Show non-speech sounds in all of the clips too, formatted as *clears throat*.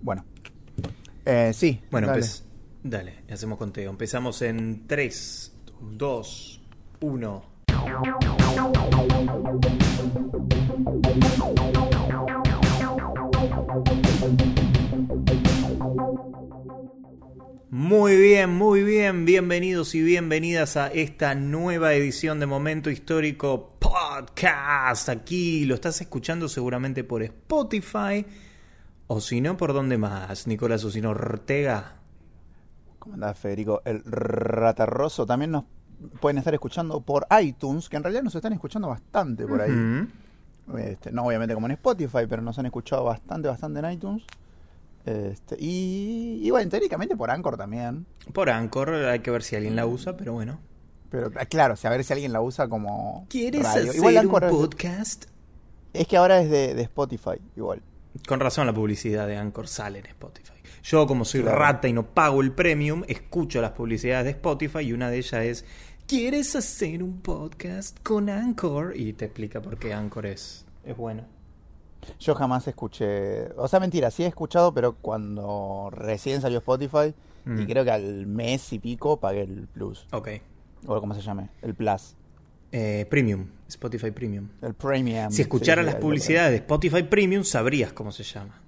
Bueno. Eh, sí. Bueno, dale. pues, dale, hacemos conteo. Empezamos en 3, 2, 1. Muy bien, muy bien, bienvenidos y bienvenidas a esta nueva edición de Momento Histórico Podcast. Aquí lo estás escuchando seguramente por Spotify o si no, ¿por dónde más? Nicolás Osino Ortega. ¿Cómo andás, Federico? El ratarroso. También nos pueden estar escuchando por iTunes, que en realidad nos están escuchando bastante por ahí. Este, no obviamente como en Spotify, pero nos han escuchado bastante, bastante en iTunes. Este, y, y bueno, teóricamente por Anchor también. Por Anchor, hay que ver si alguien la usa, pero bueno. Pero ah, claro, o sea, a ver si alguien la usa como ¿Quieres radio. hacer Igual un Anchor es, podcast? es que ahora es de, de Spotify, igual. Con razón la publicidad de Anchor sale en Spotify. Yo, como soy Claro. rata y no pago el premium, escucho las publicidades de Spotify y una de ellas es ¿Quieres hacer un podcast con Anchor? Y te explica por qué Anchor es, es bueno. Yo jamás escuché, o sea, mentira, sí he escuchado, pero cuando recién salió Spotify, Mm. y creo que al mes y pico pagué el Plus, Ok. o como se llame, el Plus, Eh, premium, Spotify Premium. el Premium. Si escucharas Sí, las publicidades de Spotify Premium, sabrías cómo se llama.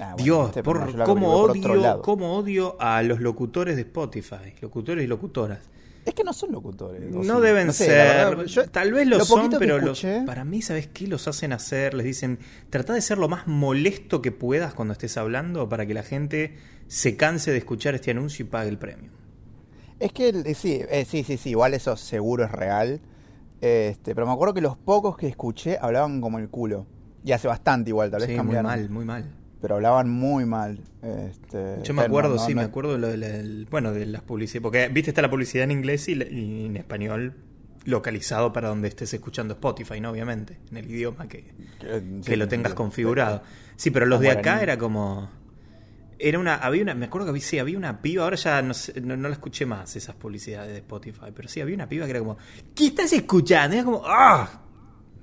Ah, bueno, Dios, este, por, cómo, odio, cómo odio a los locutores de Spotify, locutores y locutoras. Es que no son locutores. No deben sé, ser, verdad, yo- tal vez lo, lo son, pero los- para mí, ¿sabes qué? Los hacen hacer, les dicen, trata de ser lo más molesto que puedas cuando estés hablando para que la gente se canse de escuchar este anuncio y pague el premio. Es que el- eh, sí, eh, sí, sí, sí, igual eso seguro es real. Este, pero me acuerdo que los pocos que escuché hablaban como el culo. Y hace bastante igual, tal vez Sí, muy mal, muy mal. Pero hablaban muy mal. Este, Yo me acuerdo, no, sí, no- me acuerdo de lo de la- del- bueno, de las publicidades, porque viste está la publicidad en inglés y, la- y en español localizado para donde estés escuchando Spotify, ¿no? Obviamente, en el idioma que, que, que sí, lo tengas sí, configurado. Sí, pero los de acá era como era una había una me acuerdo que había, sí, había una piba, ahora ya no, sé, no, no la escuché más esas publicidades de Spotify, pero sí había una piba que era como ¿Qué estás escuchando? Era como ¡ah!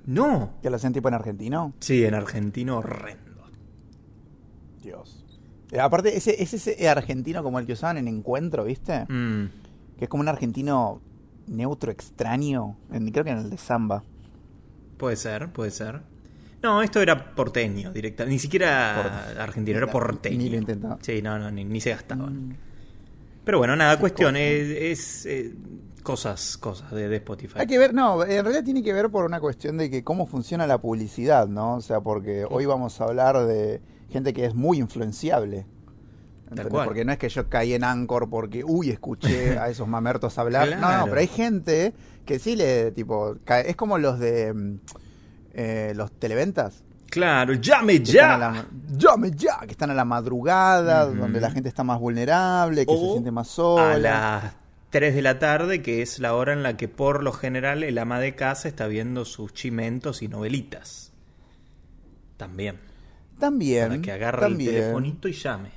No. ¿Que lo hacen tipo en argentino? Sí, en argentino horrendo. Dios. Eh, aparte, ese, ese, ese argentino como el que usaban en Encuentro, ¿viste? Mm. Que es como un argentino neutro extraño. En- creo que en el de Samba. Puede ser, puede ser. No, esto era porteño, directa. Ni siquiera Por- argentino, era porteño. Ni lo intentaba. Sí, no, no, ni, ni se gastaban. Mm. Pero bueno, nada, cuestión, es, es, eh, cosas, cosas de, de Spotify. Hay que ver, no, en realidad tiene que ver por una cuestión de que cómo funciona la publicidad, ¿no? O sea, porque hoy vamos a hablar de gente que es muy influenciable. Porque no es que yo caí en Anchor porque, uy, escuché a esos mamertos hablar. *laughs* No, Claro. no, pero hay gente que sí le, tipo, es como los de mm, eh, los televentas. Claro, llame ya. la- llame ya, que están a la madrugada, donde la gente está más vulnerable, que se siente más sola. A las 3 de la tarde, que es la hora en la que por lo general el ama de casa está viendo sus chimentos y novelitas. También. También. Para que agarre también. el telefonito y llame.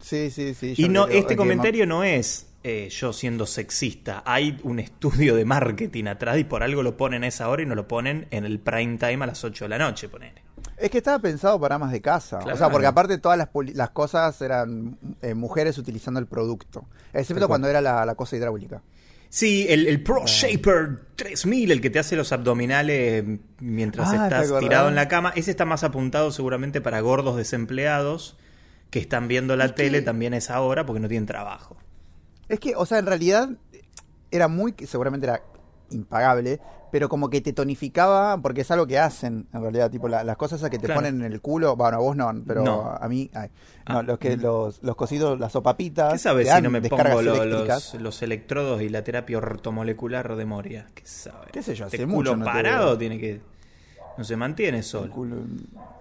Sí, sí, sí. Y no, este comentario no es eh, yo siendo sexista. Hay un estudio de marketing atrás y por algo lo ponen a esa hora y no lo ponen en el prime time a las 8 de la noche, ponele. Es que estaba pensado para amas de casa. O sea, porque aparte todas las, las cosas eran eh, mujeres utilizando el producto. Excepto cuando era la, la cosa hidráulica. Sí, el, el Pro Shaper 3000, el que te hace los abdominales mientras Ah, ¿te estás tirado en la cama, ese está más apuntado seguramente para gordos desempleados que están viendo la tele también a esa hora porque no tienen trabajo. Es que, o sea, en realidad era muy, seguramente era impagable, pero como que te tonificaba, porque es algo que hacen, en realidad, tipo la- las cosas esas que te Claro. ponen en el culo, bueno, a vos no, pero No. a mí, ay, no, Ah, los que mm. los, los cosidos, las sopapitas, ¿Qué sabes si no me pongo lo- los, los electrodos y la terapia ortomolecular de Moria? ¿Qué sabes? ¿Qué sé yo? Este Hace culo mucho no te parado tiene que... No se mantiene El solo. culo,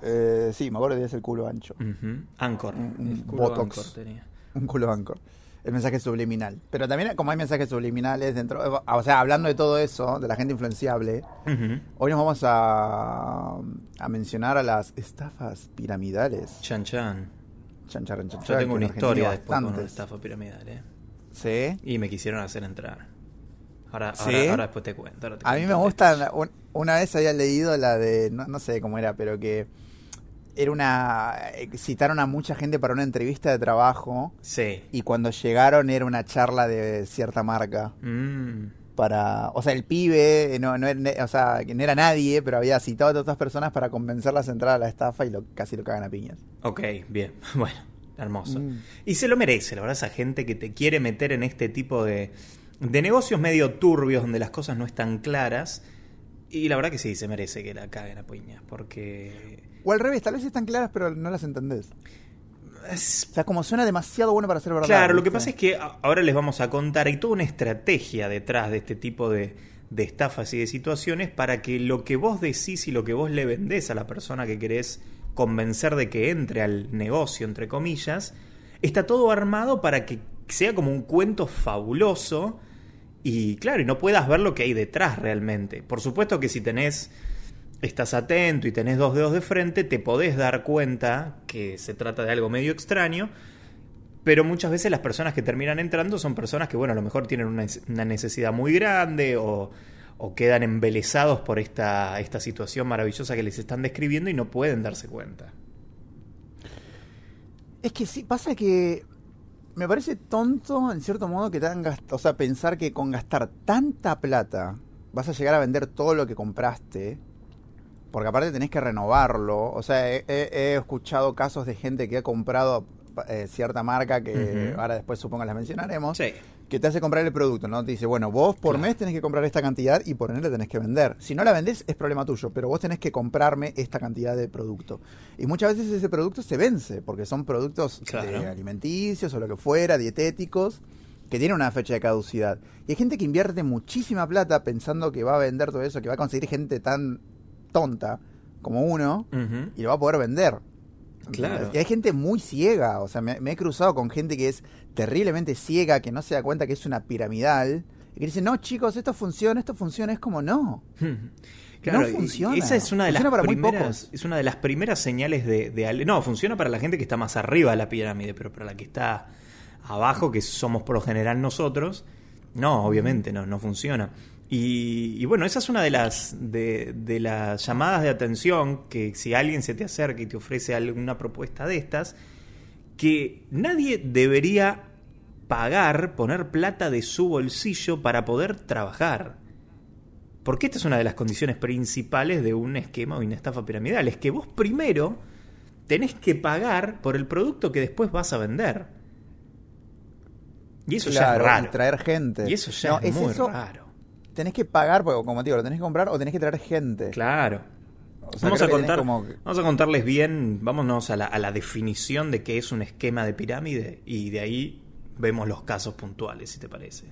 eh, sí, me acuerdo que es el culo ancho. Ujú. Anchor. Un- un el culo botox. Anchor tenía. Un culo Anchor. El mensaje subliminal. Pero también, como hay mensajes subliminales dentro. O sea, hablando de todo eso, de la gente influenciable, hoy nos vamos a, a mencionar a las estafas piramidales. Chan Chan. Chan, charan, chan, Yo chan, tengo una historia después con una estafa piramidal, ¿eh? Sí. Y me quisieron hacer entrar. Ahora, ¿Sí? ahora, ahora después te cuento. ahora te A mí cuento me el gusta. Una vez había leído la de. No, no sé cómo era, pero que. Era una citaron a mucha gente para una entrevista de trabajo Sí. y cuando llegaron era una charla de cierta marca Mm. para, o sea, el pibe eh, no, no era, o sea, que no era nadie, pero había citado a otras personas para convencerlas a entrar a la estafa y lo, casi lo cagan a piñas. Ok, bien. *laughs* Bueno, hermoso. Mm. Y se lo merece, la verdad, esa gente que te quiere meter en este tipo de, de negocios medio turbios donde las cosas no están claras. Y la verdad que sí, se merece que la caguen a piñas, porque... O al revés, tal vez están claras pero no las entendés. es- O sea, como suena demasiado bueno para ser verdad. Claro, lo que pasa es que ahora les vamos a contar, hay toda una estrategia detrás de este tipo de, de estafas y de situaciones para que lo que vos decís y lo que vos le vendés a la persona que querés convencer de que entre al negocio, entre comillas, está todo armado para que sea como un cuento fabuloso y claro, y no puedas ver lo que hay detrás realmente. Por supuesto que si tenés estás atento y tenés dos dedos de frente, te podés dar cuenta que se trata de algo medio extraño, pero muchas veces las personas que terminan entrando son personas que, bueno, a lo mejor tienen una, necesidad muy grande o, o quedan embelesados por esta, esta situación maravillosa que les están describiendo y no pueden darse cuenta. Es que sí, pasa que me parece tonto, en cierto modo, que hagan gast- o sea, pensar que con gastar tanta plata vas a llegar a vender todo lo que compraste, porque aparte tenés que renovarlo. O sea, he, escuchado casos de gente que ha comprado eh, cierta marca que ahora después supongo las mencionaremos, Sí. que te hace comprar el producto, ¿no? Te dice, bueno, vos por Claro. mes tenés que comprar esta cantidad y por ende tenés que vender. Si no la vendés es problema tuyo, pero vos tenés que comprarme esta cantidad de producto. Y muchas veces ese producto se vence, porque son productos Claro. de alimenticios o lo que fuera, dietéticos, que tienen una fecha de caducidad. Y hay gente que invierte muchísima plata pensando que va a vender todo eso, que va a conseguir gente tan tonta como uno y lo va a poder vender. Claro. Y hay gente muy ciega, o sea, me, me he cruzado con gente que es terriblemente ciega, que no se da cuenta que es una piramidal, y que dice, no chicos, esto funciona, esto funciona, es como, no. *laughs* Claro, No funciona. Esa es una de las Funciona primeras, es una de las primeras señales de, de no, funciona para la gente que está más arriba de la pirámide, pero para la que está abajo, que somos por lo general nosotros, no, obviamente no, no funciona. Y, y bueno, esa es una de las de, de las llamadas de atención que si alguien se te acerca y te ofrece alguna propuesta de estas, que nadie debería pagar, poner plata de su bolsillo para poder trabajar. Porque esta es una de las condiciones principales de un esquema o una estafa piramidal. Es que vos primero tenés que pagar por el producto que después vas a vender. Y eso ya es raro. y traer gente. Y eso ya No, es, muy eso, raro. Tenés que pagar, porque como te digo, lo tenés que comprar o tenés que traer gente. Claro. O sea, vamos, a contar, como- vamos a contarles bien, vámonos a la, a la definición de qué es un esquema de pirámide y de ahí vemos los casos puntuales, si te parece.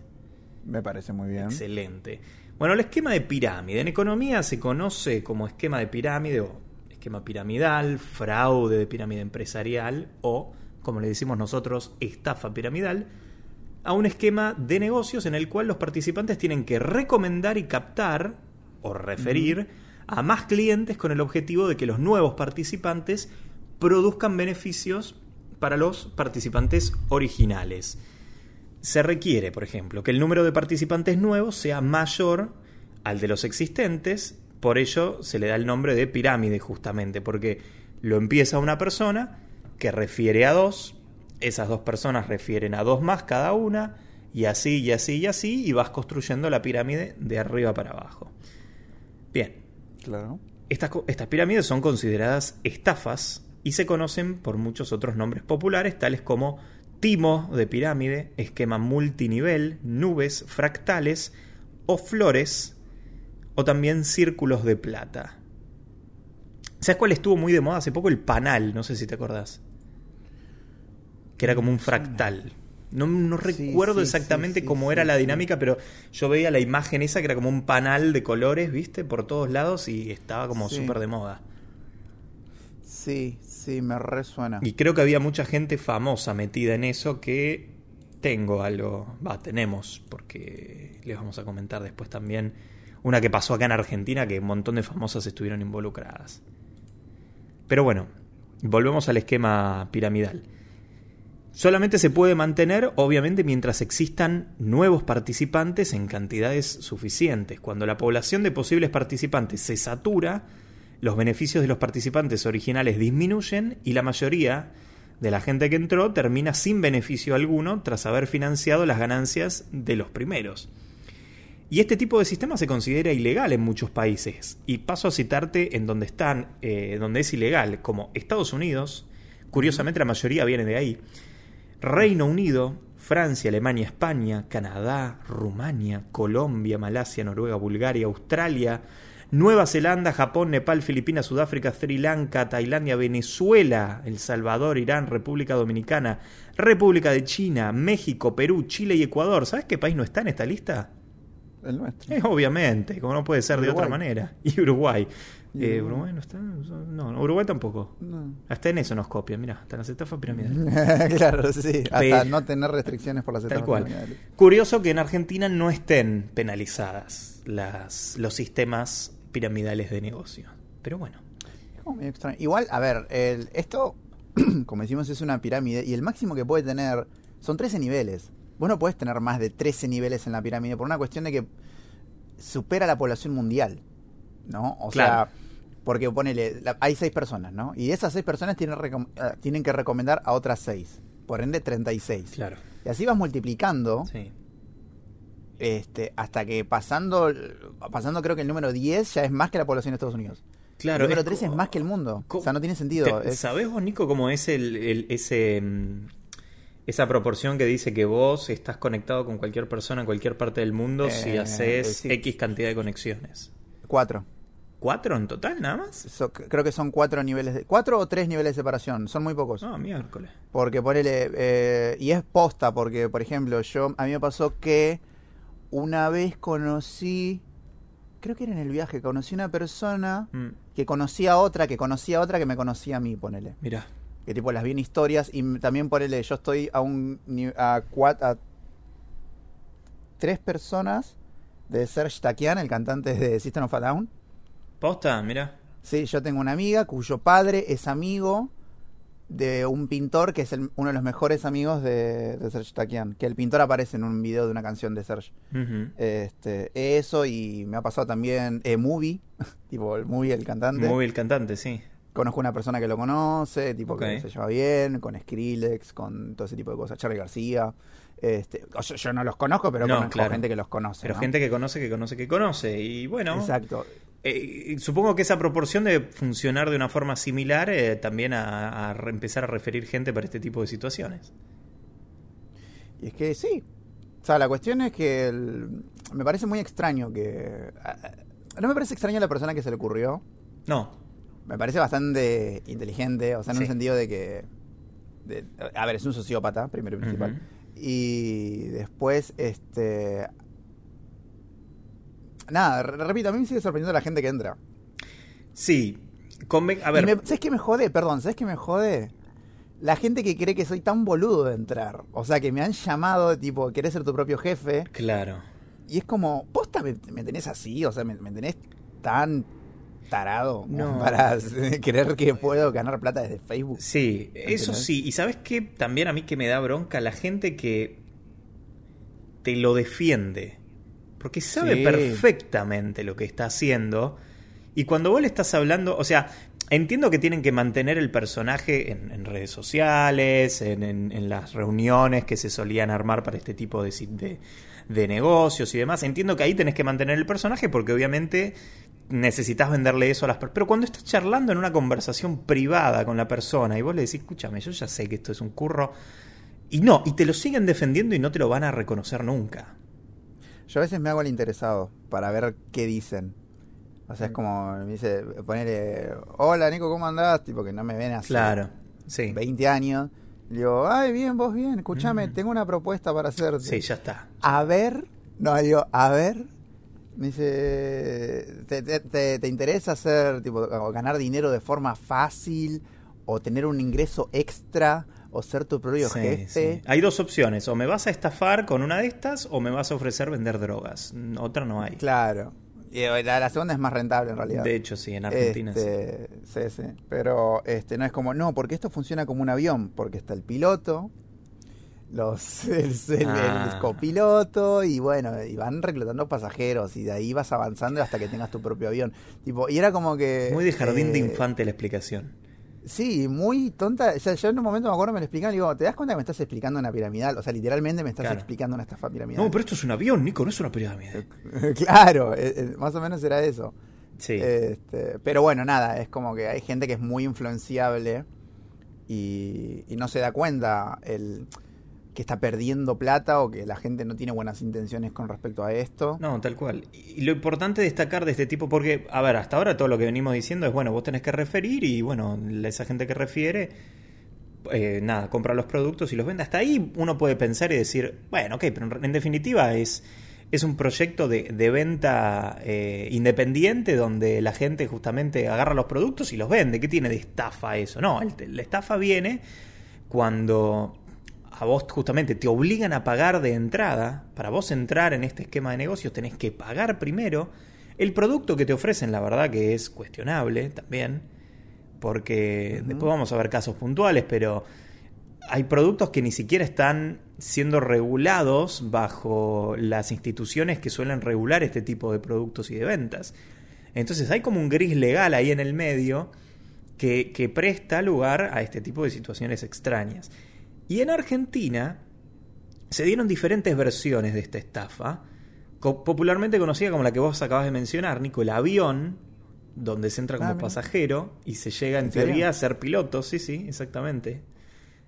Me parece muy bien. Excelente. Bueno, el esquema de pirámide. En economía se conoce como esquema de pirámide o esquema piramidal, fraude de pirámide empresarial o, como le decimos nosotros, estafa piramidal, a un esquema de negocios en el cual los participantes tienen que recomendar y captar o referir a más clientes con el objetivo de que los nuevos participantes produzcan beneficios para los participantes originales. Se requiere, por ejemplo, que el número de participantes nuevos sea mayor al de los existentes, por ello se le da el nombre de pirámide justamente, porque lo empieza una persona que refiere a dos, esas dos personas refieren a dos más cada una, y así, y así, y así, y vas construyendo la pirámide de arriba para abajo. Bien, Claro. estas, pirámides son consideradas estafas y se conocen por muchos otros nombres populares, tales como timo de pirámide, esquema multinivel, nubes, fractales o flores, o también círculos de plata. ¿Sabes cuál estuvo muy de moda hace poco? El panal, no sé si te acordás. Que era como un fractal. No, no recuerdo sí, exactamente sí, cómo era la dinámica, pero yo veía la imagen esa que era como un panal de colores, ¿viste? Por todos lados y estaba como súper de moda. Sí, sí, me resuena. Y creo que había mucha gente famosa metida en eso que tengo algo, va, tenemos, porque les vamos a comentar después también una que pasó acá en Argentina que un montón de famosas estuvieron involucradas. Pero bueno, volvemos al esquema piramidal. Solamente se puede mantener, obviamente, mientras existan nuevos participantes en cantidades suficientes. Cuando la población de posibles participantes se satura, los beneficios de los participantes originales disminuyen y la mayoría de la gente que entró termina sin beneficio alguno tras haber financiado las ganancias de los primeros. Y este tipo de sistema se considera ilegal en muchos países. Y paso a citarte en donde están, eh, donde es ilegal, como Estados Unidos, curiosamente la mayoría viene de ahí, Reino Unido, Francia, Alemania, España, Canadá, Rumania, Colombia, Malasia, Noruega, Bulgaria, Australia, Nueva Zelanda, Japón, Nepal, Filipinas, Sudáfrica, Sri Lanka, Tailandia, Venezuela, El Salvador, Irán, República Dominicana, República de China, México, Perú, Chile y Ecuador. ¿Sabes qué país no está en esta lista? El nuestro. Eh, obviamente, como no puede ser de otra manera. *laughs* Y Uruguay. Eh, Uruguay no está. No, Uruguay tampoco. Hasta en eso nos copian, mira, hasta en las estafas piramidales. *laughs* claro, sí. Hasta no tener restricciones por las estafas Tal cual. piramidales. Curioso que en Argentina no estén penalizadas las, los sistemas piramidales de negocio. Pero bueno. Extraño. Igual, a ver, el, esto, *clears throat* como decimos, es una pirámide y el máximo que puede tener son 13 niveles. Vos no podés tener más de 13 niveles en la pirámide por una cuestión de que supera la población mundial. ¿No? O Claro. sea, porque ponele, la- hay 6 personas, ¿no? Y esas 6 personas tienen, eh, tienen que recomendar a otras 6. Por ende, 36. Claro. Y así vas multiplicando Sí. este, hasta que pasando, pasando creo que el número 10 ya es más que la población de Estados Unidos. Claro. el número es 13 es más que el mundo. O sea, no tiene sentido. Te- Es- ¿Sabés vos, Nico, cómo es el, el- ese, mm, esa proporción que dice que vos estás conectado con cualquier persona en cualquier parte del mundo si Eh, haces sí. X cantidad de conexiones? Cuatro. ¿Cuatro en total nada más? So- creo que son cuatro niveles de, cuatro o tres niveles de separación. Son muy pocos. Ah, miércoles. Porque ponele, eh, y es posta, porque por ejemplo, yo, a mí me pasó que una vez conocí, creo que era en el viaje, conocí una persona Mm, que conocía a otra, que conocía a otra que me conocía a mí, ponele. mirá. que tipo las vi en historias y también ponele, yo estoy a un a, cua- a tres personas de Serge Takian, el cantante de System of a Down. ¿Posta? Mirá. Sí, yo tengo una amiga cuyo padre es amigo de un pintor que es el- uno de los mejores amigos de, de Serge Takian, que el pintor aparece en un video de una canción de Serge. Este, eso y me ha pasado también eh, Movie, *laughs* tipo el Movie el cantante. Muy el cantante, sí. Conozco una persona que lo conoce, tipo Ok. que se lleva bien, con Skrillex, con todo ese tipo de cosas. Charlie García. Este, yo, yo no los conozco, pero No, conozco claro. gente que los conoce. Pero ¿no? gente que conoce, que conoce, que conoce. Y bueno, Exacto. Eh, supongo que esa proporción debe funcionar de una forma similar eh, también a, empezar a referir gente para este tipo de situaciones. Y es que sí. O sea, la cuestión es que el- me parece muy extraño que. No me parece extraño la persona que se le ocurrió. No, Me parece bastante inteligente, o sea, en un Sí. sentido de que. de- a ver, es un sociópata, primero y principal. Y después, este. Nada, re- repito, a mí me sigue sorprendiendo la gente que entra. sí. conven- a ver, me- ¿Sabes qué me jode? Perdón, ¿sabes qué me jode? La gente que cree que soy tan boludo de entrar. O sea, que me han llamado, tipo, querés ser tu propio jefe. claro. Y es como, posta, me, me tenés así, o sea, me, me tenés tan tarado No. para *laughs* creer que puedo ganar plata desde Facebook. Sí, eso sí. Y sabes qué también a mí que me da bronca la gente que te lo defiende. Porque sabe Sí. perfectamente lo que está haciendo. Y cuando vos le estás hablando, o sea, entiendo que tienen que mantener el personaje en, en redes sociales, en, en- en las reuniones que se solían armar para este tipo de, de, de negocios y demás. Entiendo que ahí tenés que mantener el personaje porque obviamente necesitas venderle eso a las personas. Pero cuando estás charlando en una conversación privada con la persona y vos le decís, escúchame, yo ya sé que esto es un curro. Y no, y te lo siguen defendiendo y no te lo van a reconocer nunca. Yo a veces me hago el interesado para ver qué dicen. O Mm. sea, es como, me dice, ponerle, hola Nico, ¿cómo andás? Tipo que no me ven hace Claro, sí. 20 años. Le digo, ay, bien, vos bien, escúchame, Mm. tengo una propuesta para hacerte. Sí, ya está. A ver, no, digo, a ver. Me dice, ¿te, te, te- te interesa hacer, tipo, ganar dinero de forma fácil? ¿O tener un ingreso extra? ¿O ser tu propio Sí, jefe? sí. Hay dos opciones, o me vas a estafar con una de estas o me vas a ofrecer vender drogas. Otra no hay. Claro. Y eh, la, la segunda es más rentable en realidad. De hecho, sí, en Argentina sí. Este, sí, sí. Pero este, no es como, no, porque esto funciona como un avión, porque está el piloto, los *laughs* el, el- Ah. el copiloto y bueno, y van reclutando pasajeros y de ahí vas avanzando hasta que tengas tu propio avión. Tipo, y era como que Muy de jardín de eh, infante la explicación. Sí, muy tonta. O sea, yo en un momento me acuerdo me lo explicaban y digo, ¿te das cuenta que me estás explicando una piramidal? O sea, literalmente me estás Claro. explicando una estafa piramidal. No, pero esto es un avión, Nico, no es una pirámide. *laughs* claro, eh, eh, más o menos era eso. Sí. Este, pero bueno, nada, es como que hay gente que es muy influenciable y, y no se da cuenta el que está perdiendo plata o que la gente no tiene buenas intenciones con respecto a esto. No, tal cual. Y lo importante destacar de este tipo, porque, a ver, hasta ahora todo lo que venimos diciendo es, bueno, vos tenés que referir y, bueno, esa gente que refiere, eh, nada, compra los productos y los vende. Hasta ahí uno puede pensar y decir, bueno, ok, pero en, definitiva es, es un proyecto de, de venta eh, independiente donde la gente justamente agarra los productos y los vende. ¿Qué tiene de estafa eso? No, el- la estafa viene cuando a vos justamente te obligan a pagar de entrada, para vos entrar en este esquema de negocios tenés que pagar primero el producto que te ofrecen, la verdad que es cuestionable también, porque después vamos a ver casos puntuales, pero hay productos que ni siquiera están siendo regulados bajo las instituciones que suelen regular este tipo de productos y de ventas. Entonces hay como un gris legal ahí en el medio que, que presta lugar a este tipo de situaciones extrañas. Y en Argentina se dieron diferentes versiones de esta estafa, popularmente conocida como la que vos acabas de mencionar, Nico, el avión, donde se entra como Ah, pasajero y se llega en teoría a ser piloto, sí, sí, exactamente.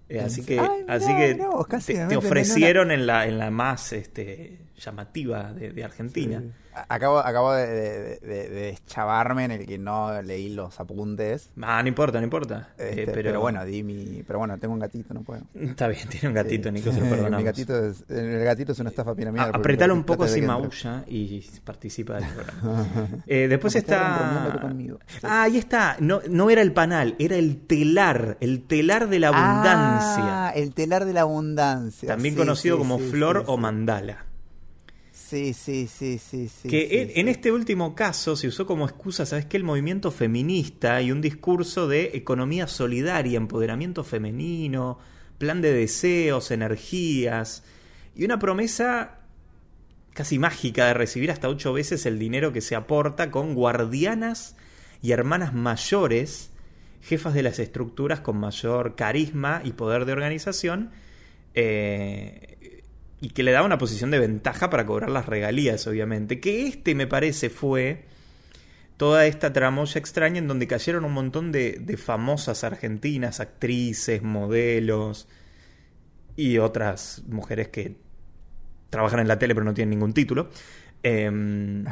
Eh, ¿En así que, Ay, mirá, así que mirá vos, casi te, ofrecieron en la, en la más este, llamativa de, de Argentina. Sí. Acabo, acabo de, de, de- de deschavarme en el que no leí los apuntes. Ah, no importa, no importa. Eh, Este, pero... bueno, di mi. Pero bueno, tengo un gatito, no puedo. *laughs* Está bien, tiene un gatito, Sí. Nico, se lo *laughs* perdonamos. Mi gatito es, el gatito es una estafa piramidal. Apretalo lo un poco si maulla y participa del programa. *laughs* Eh, después está. Ah, ahí está. No, no era el panal, era el telar. El telar de la abundancia. Ah, el telar de la abundancia. también Sí, conocido como flor o mandala. Sí, sí, sí, sí, sí. que sí, en, sí. en este último caso se usó como excusa, ¿sabes qué? El movimiento feminista y un discurso de economía solidaria, empoderamiento femenino, plan de deseos, energías y una promesa casi mágica de recibir hasta ocho veces el dinero que se aporta con guardianas y hermanas mayores, jefas de las estructuras con mayor carisma y poder de organización, eh, y que le da una posición de ventaja para cobrar las regalías, obviamente. Que este, me parece, fue toda esta tramoya extraña en donde cayeron un montón de, de famosas argentinas, actrices, modelos y otras mujeres que trabajan en la tele pero no tienen ningún título. Em,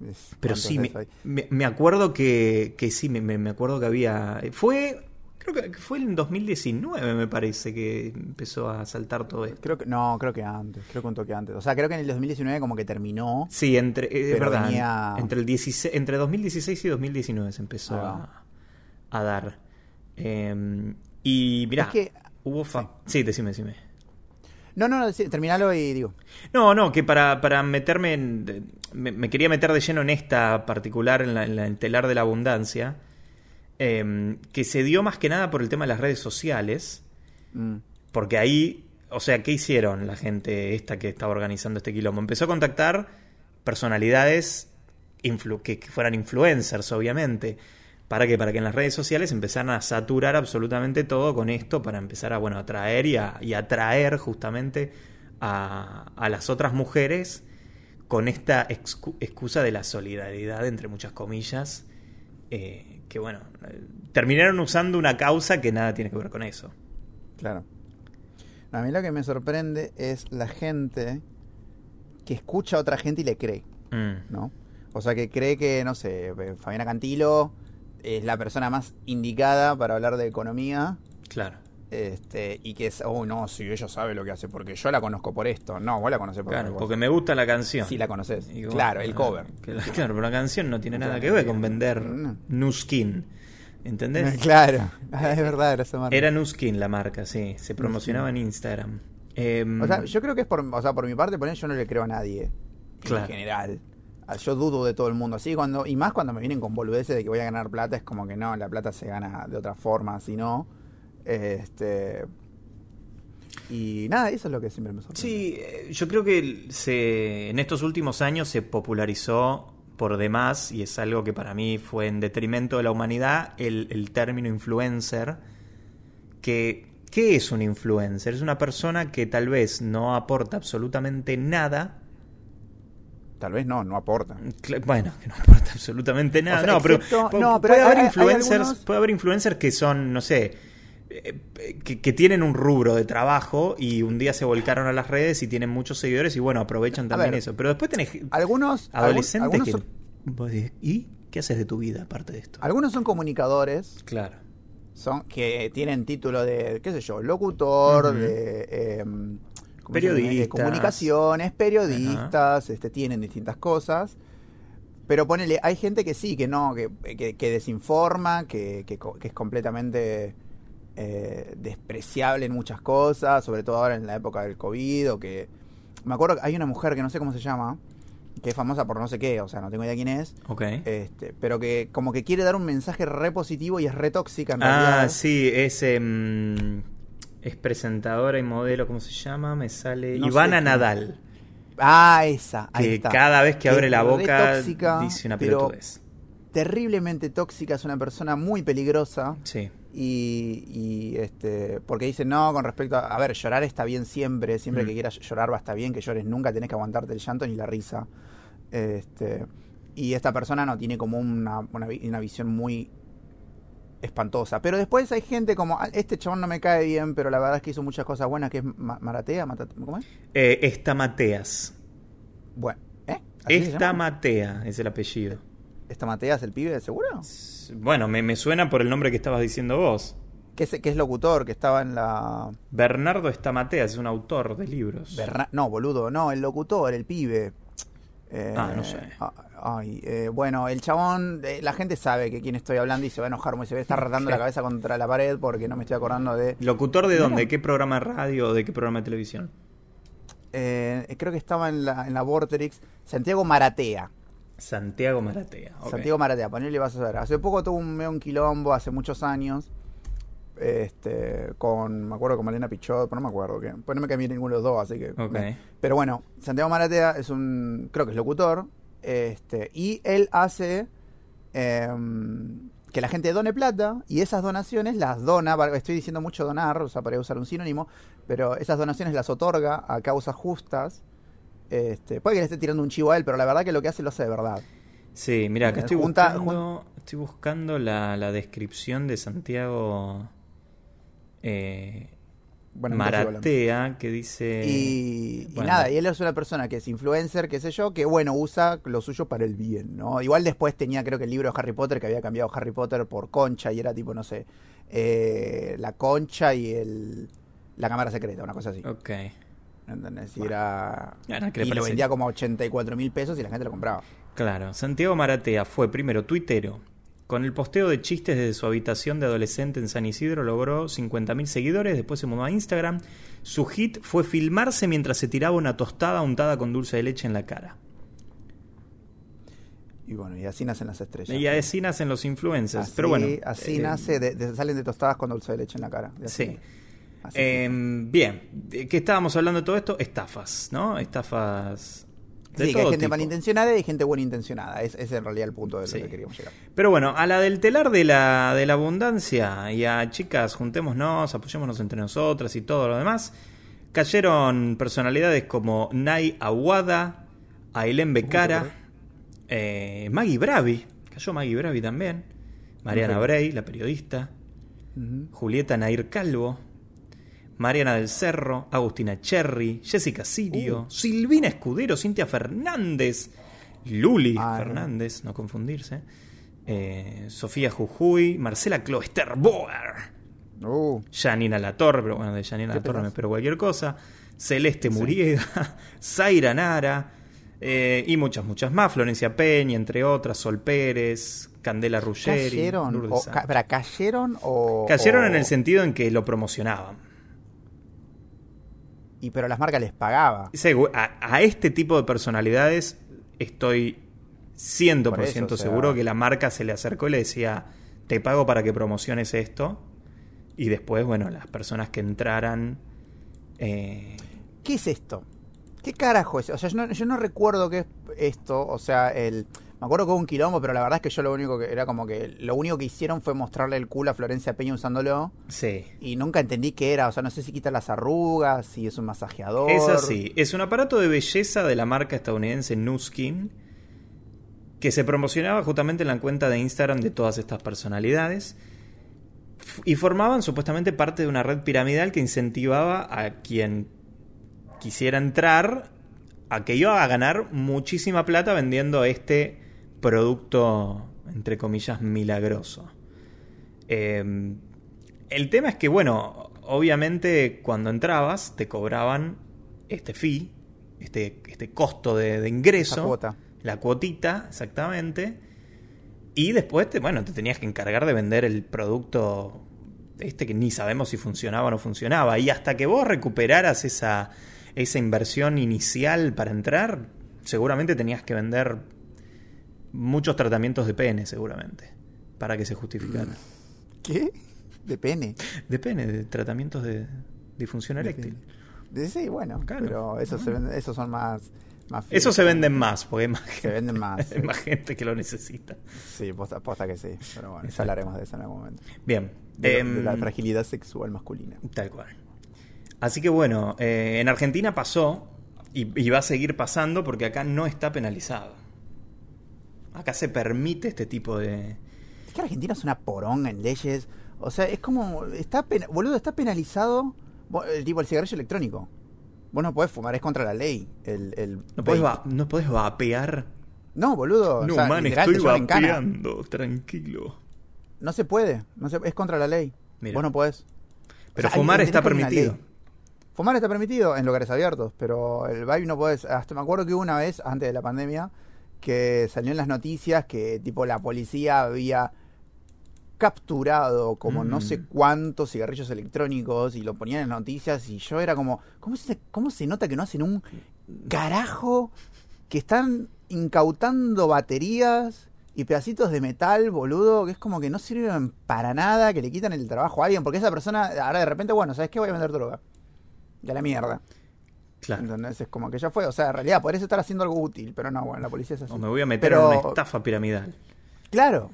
Es- pero ¿cuántos sí, me, me- me acuerdo que, que sí, me- me acuerdo que había... Fue, creo que fue en 2019, me parece, que empezó a saltar todo esto. Creo que, no, creo que antes, creo que un toque antes. O sea, creo que en el 2019 como que terminó. Sí, entre, eh, Pero verdad, entre, el 16, entre 2016 y 2019 se empezó a, dar. Eh, y mirá, Es que- hubo... fa- sí. decime, decime. No, no, no, terminalo y digo. No, no, que para, para meterme en... me quería meter de lleno en esta particular, en, la, en la- en el telar de la abundancia, eh, que se dio más que nada por el tema de las redes sociales, Mm. porque ahí, o sea, ¿qué hicieron la gente esta que estaba organizando este quilombo? Empezó a contactar personalidades que, que fueran influencers, obviamente. ¿Para qué? Para que en las redes sociales empezaran a saturar absolutamente todo con esto, para empezar a, bueno, atraer y, a, y atraer justamente a, a las otras mujeres con esta excu- excusa de la solidaridad, entre muchas comillas, eh, que bueno, eh, terminaron usando una causa que nada tiene que ver con eso. Claro. A mí lo que me sorprende es la gente que escucha a otra gente y le cree, Mm. ¿no? O sea, que cree que, no sé, eh, Fabiana Cantilo es la persona más indicada para hablar de economía. Claro. Este, y que es, oh no, si ella sabe lo que hace, porque yo la conozco por esto. No, vos la conocés por Claro, porque me gusta la canción. Sí la conoces. Claro, el cover. *laughs* la- Claro, pero la canción no tiene nada que ver con vender no. Nuskin. ¿Entendés? *laughs* Claro, Ah, es verdad, era esa marca. Era Nuskin la marca, sí. Se promocionaba en Instagram. Em, O sea, yo creo que es por, o sea, por mi parte, por ejemplo, yo no le creo a nadie. Claro. En general. Ah, Yo dudo de todo el mundo. Así cuando, y más cuando me vienen con boludeces de que voy a ganar plata, es como que no, la plata se gana de otra forma, si no. Este. Y nada, eso es lo que siempre me sorprende. Sí, eh, yo creo que se, en estos últimos años se popularizó por demás, y es algo que para mí fue en detrimento de la humanidad, el, el término influencer, que ¿qué es un influencer? Es una persona que tal vez no aporta absolutamente nada. Tal vez no, no aporta. Bueno, que no *laughs* aporta absolutamente nada. O sea, no, pero, excepto- pu- no, pero puede hay- haber influencers, algunos- puede haber influencers que son, no sé, que, que tienen un rubro de trabajo y un día se volcaron a las redes y tienen muchos seguidores y bueno, aprovechan también ver, eso. Pero después tenés Algunos, adolescentes algún- algunos, que... son, vos decís, ¿Y qué haces de tu vida aparte de esto? algunos son comunicadores, Claro. son que tienen título de, qué sé yo, locutor, de... eh. Periodistas. De comunicaciones, periodistas, este, tienen distintas cosas. Pero ponele, hay gente que sí, que no, que, que, que desinforma, que es completamente eh, despreciable en muchas cosas, sobre todo ahora en la época del COVID, o que... Me acuerdo que hay una mujer que no sé cómo se llama, que es famosa por no sé qué, o sea, no tengo idea quién es, Ok. este, pero que como que quiere dar un mensaje re positivo y es re tóxica en ah, realidad. sí, es, em, es presentadora y modelo, ¿cómo se llama? Me sale No Ivana. Nadal. Ah, esa, ahí Que está. cada vez que abre la boca tóxica, dice una pelotudez. terriblemente tóxica, es una persona muy peligrosa. Sí. Y, y, este porque dice no con respecto a, a ver llorar está bien siempre siempre Mm. que quieras llorar va a estar bien que llores nunca tenés que aguantarte el llanto ni la risa este y esta persona no tiene como una, una, vi- una visión muy espantosa pero después hay gente como "Ah, este chabón no me cae bien pero la verdad es que hizo muchas cosas buenas que es Ma- Maratea Mata- ¿cómo es? Eh, esta Mateas. bueno ¿eh? ¿Así se Esta? Matea es el apellido. ¿Esta Mateas el pibe seguro? Bueno, me, me suena por el nombre que estabas diciendo vos. que es, que es locutor que estaba en la Bernardo Estamateas es un autor de libros. Berna- no, boludo, no, el locutor, el pibe. Eh, Ah, no sé. Ay, eh, bueno, el chabón, eh, la gente sabe que quién estoy hablando y se va a enojar muy, se va a estar ¿Qué? la cabeza contra la pared porque no me estoy acordando de... ¿Locutor de dónde? ¿De qué programa de radio o de qué programa de televisión? eh, creo que estaba en la, en la Vorterix, Santiago Maratea. Santiago Maratea. Santiago Maratea, ponele vas a ver. Hace poco tuvo un, medio un quilombo, hace muchos años, este, con, me acuerdo con Malena Pichot, pero no me acuerdo, que, pues no me cambié ninguno de los dos, así que... Ok. me- Pero bueno, Santiago Maratea es un, creo que es locutor, este, y él hace em, que la gente done plata y esas donaciones las dona, estoy diciendo mucho donar, o sea, para usar un sinónimo, pero esas donaciones las otorga a causas justas. Este, puede que le esté tirando un chivo a él, pero la verdad que lo que hace lo hace de verdad. Sí, mira, acá Eh, estoy junta- buscando, estoy buscando la, la descripción de Santiago eh, Bueno. Maratea, que dice... Y, nada, y él es una persona que es influencer, qué sé yo, que bueno, usa lo suyo para el bien, ¿no? Igual después tenía creo que el libro de Harry Potter, que había cambiado Harry Potter por Concha y era tipo, no sé, eh, la Concha y el la cámara secreta, una cosa así. Ok. ¿Entendés? Y era... Bueno, ¿qué le y lo vendía como 84 mil pesos y la gente lo compraba. Claro, Santiago Maratea fue primero tuitero. Con el posteo de chistes desde su habitación de adolescente en San Isidro logró 50.000 seguidores, después se mudó a Instagram. Su hit fue filmarse mientras se tiraba una tostada untada con dulce de leche en la cara. Y bueno, y así nacen las estrellas. Y así nacen los influencers. Así, Pero bueno. así eh, nace, de- de- salen de tostadas con dulce de leche en la cara. Sí. Eh, bien, ¿de qué estábamos hablando de todo esto? Estafas, ¿no? Estafas de sí, que hay gente tipo. malintencionada y hay gente buena intencionada. Es, es en realidad el punto de lo Sí. que queríamos llegar. Pero bueno, a la del telar de la, de la abundancia y a chicas, juntémonos, apoyémonos entre nosotras y todo lo demás, cayeron personalidades como Nay Aguada, Ailén Becara, eh, Maggie Bravi, cayó Maggie Bravi también, Mariana Ujú. Bray, la periodista. Julieta Nair Calvo, Mariana del Cerro, Agustina Cherry, Jessica Sirio, Uh. Silvina Escudero, Cintia Fernández, Luli Ah, Fernández, no confundirse, eh, Sofía Jujuy, Marcela Cloesterboer, Uh, Janina Latorre, pero bueno, de Janina ¿Qué Latorre me espero cualquier cosa, Celeste Muriega, *laughs* Zaira Nara, eh, y muchas, muchas más, Florencia Peña, entre otras, Sol Pérez, Candela Ruggeri, ¿Cayeron? O, ca- ¿Cayeron o.? Cayeron en el sentido en que lo promocionaban. Y pero las marcas les pagaba. Segu- A, a este tipo de personalidades estoy 100% Por eso, o sea- seguro que la marca se le acercó y le decía, te pago para que promociones esto. Y después, bueno, las personas que entraran Eh, ¿Qué es esto? ¿Qué carajo es? O sea, yo no, yo no recuerdo qué es esto. O sea, el. Me acuerdo que hubo un quilombo, pero la verdad es que yo lo único que era como que lo único que hicieron fue mostrarle el culo a Florencia Peña usándolo sí. y nunca entendí qué era, o sea, no sé si quita las arrugas, si es un masajeador. Es así, es un aparato de belleza de la marca estadounidense Nuskin que se promocionaba justamente en la cuenta de Instagram de todas estas personalidades y formaban supuestamente parte de una red piramidal que incentivaba a quien quisiera entrar a que iba a ganar muchísima plata vendiendo este producto, entre comillas, milagroso. Eh, el tema es que, bueno, obviamente cuando entrabas te cobraban este fee, este, este costo de, de ingreso, Esa cuota. la cuotita, exactamente, y después, te, bueno, te tenías que encargar de vender el producto este que ni sabemos si funcionaba o no funcionaba, y hasta que vos recuperaras esa, esa inversión inicial para entrar, seguramente tenías que vender muchos tratamientos de pene, seguramente, para que se justificara. ¿Qué? De pene. De pene, de tratamientos de disfunción eréctil. De- sí, bueno, Claro. pero esos, se venden- esos son más... más Eso se venden más, porque hay más, Se venden más. *laughs* hay más gente que lo necesita. Sí, posta, posta que sí. Pero bueno, ya hablaremos de eso en algún momento. Bien. De, em, de la fragilidad sexual masculina. Tal cual. Así que bueno, eh, en Argentina pasó y, y va a seguir pasando porque acá no está penalizado. Acá se permite este tipo de... Es que Argentina es una poronga en leyes. O sea, es como. está pena- Boludo, está penalizado. El tipo, el cigarrillo electrónico. Vos no podés fumar, es contra la ley. El, el No podés, va- no podés vapear. No, boludo. No, o sea, man, literal, estoy vapeando, tranquilo. No se puede. No se, es contra la ley. Mira. Vos no podés. Pero O sea, hay- fumar está permitido. Fumar está permitido en lugares abiertos, pero el vape no podés. Hasta me acuerdo que una vez, antes de la pandemia, que salió en las noticias que tipo la policía había capturado como no Mm. sé cuántos cigarrillos electrónicos y lo ponían en las noticias y yo era como, ¿cómo se, cómo se nota que no hacen un carajo que están incautando baterías y pedacitos de metal, boludo, que es como que no sirven para nada, que le quitan el trabajo a alguien, porque esa persona ahora de repente, bueno, ¿sabes qué? Voy a vender droga. Ya la mierda. Claro. Entonces es como que ya fue, o sea, en realidad podrías estar haciendo algo útil, pero no, bueno, la policía es así. O me voy a meter Pero- en una estafa piramidal. Claro.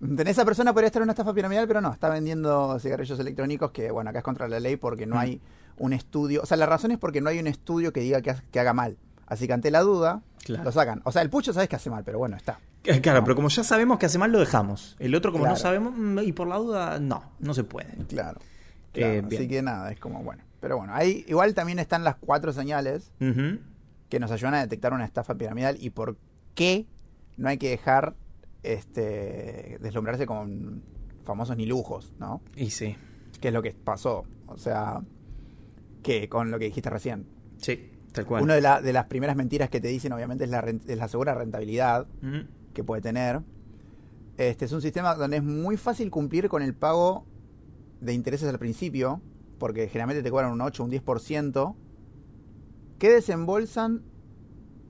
Tenés esa persona podría estar en una estafa piramidal, pero no, está vendiendo cigarrillos electrónicos que, bueno, acá es contra la ley porque no Mm. hay un estudio. O sea, la razón es porque no hay un estudio que diga que, ha- que haga mal. Así que ante la duda, Claro. lo sacan. O sea, el pucho sabes que hace mal, pero bueno, está. Eh, Claro, pero como ya sabemos que hace mal, lo dejamos. El otro, como no sabemos, mm, y por la duda, no, no se puede. Claro. Eh, Claro, bien. así que nada, es como bueno. Pero bueno, ahí igual también están las cuatro señales que nos ayudan a detectar una estafa piramidal y por qué no hay que dejar este deslumbrarse con famosos ni lujos, ¿no? Y sí, Que es lo que pasó. O sea, que con lo que dijiste recién. sí, tal cual. Una de, la- de las primeras mentiras que te dicen, obviamente, es la, ren- es la segura rentabilidad que puede tener. Este es un sistema donde es muy fácil cumplir con el pago de intereses al principio, porque generalmente te cobran un 8 o un 10%, que desembolsan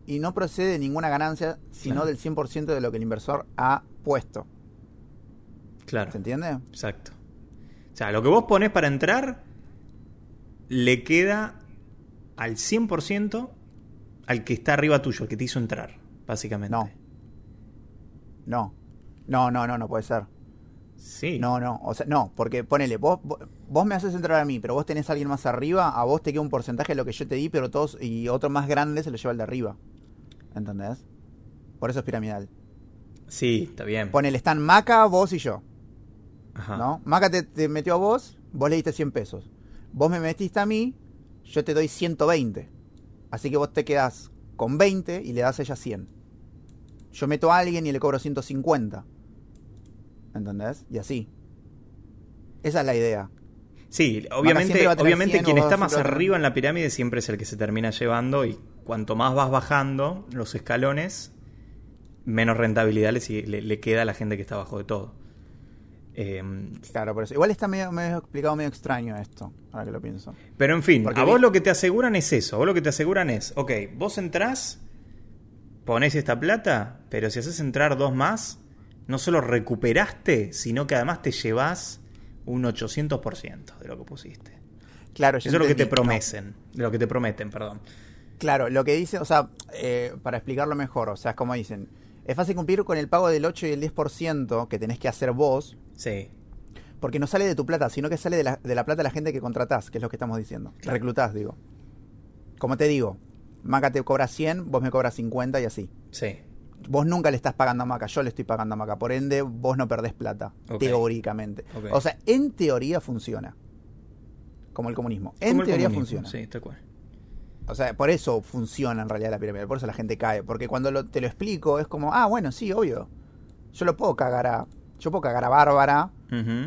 y no procede ninguna ganancia, sino Claro. del 100% de lo que el inversor ha puesto. Claro, ¿Se entiende? exacto. O sea, lo que vos ponés para entrar le queda al 100% al que está arriba tuyo, al que te hizo entrar, básicamente. No. No. No, no, no, no puede ser. Sí. No, no, o sea, no, porque ponele, vos, vos, me haces entrar a mí, pero vos tenés a alguien más arriba, a vos te queda un porcentaje de lo que yo te di, pero todos, y otro más grande se lo lleva el de arriba. ¿Entendés? Por eso es piramidal. Sí, está bien. Ponele, están Maca, vos y yo, Ajá. ¿no? Maca te, te metió a vos, vos le diste 100 pesos. Vos me metiste a mí, yo te doy 120. Así que vos te quedás con 20 y le das a ella 100. Yo meto a alguien y le cobro 150. ¿Entendés? Y así. Esa es la idea. Sí, obviamente, obviamente 100 quien está más arriba en la pirámide siempre es el que se termina llevando y cuanto más vas bajando los escalones, menos rentabilidad le, le- le queda a la gente que está abajo de todo. Eh, Claro, por eso. Igual está medio, medio explicado medio extraño esto, ahora que lo pienso. pero en fin, Porque a vos lo que te aseguran es eso. A vos lo que te aseguran es, ok, vos entrás, ponés esta plata, pero si haces entrar dos más, no solo recuperaste, sino que además te llevas un 800% de lo que pusiste. Claro, Eso es lo que te prometen, lo que te prometen, perdón. Claro, lo que dice, o sea, eh, para explicarlo mejor, o sea, es como dicen, es fácil cumplir con el pago del 8 y el 10% que tenés que hacer vos. Sí. Porque no sale de tu plata, sino que sale de la, de la plata de la gente que contratás, que es lo que estamos diciendo. Claro. Reclutás, digo. Como te digo, Maca te cobra 100, vos me cobras 50 y así. Sí. Vos nunca le estás pagando a Maca, yo le estoy pagando a Maca. Por ende, vos no perdés plata, teóricamente. O sea, en teoría funciona. Como el comunismo. En Como teoría comunismo, funciona. Sí, tal cual. O sea, por eso funciona en realidad la pirámide, por eso la gente cae. Porque cuando lo- te lo explico es como, ah, bueno, sí, obvio. Yo lo puedo cagar a. Yo puedo cagar a Bárbara.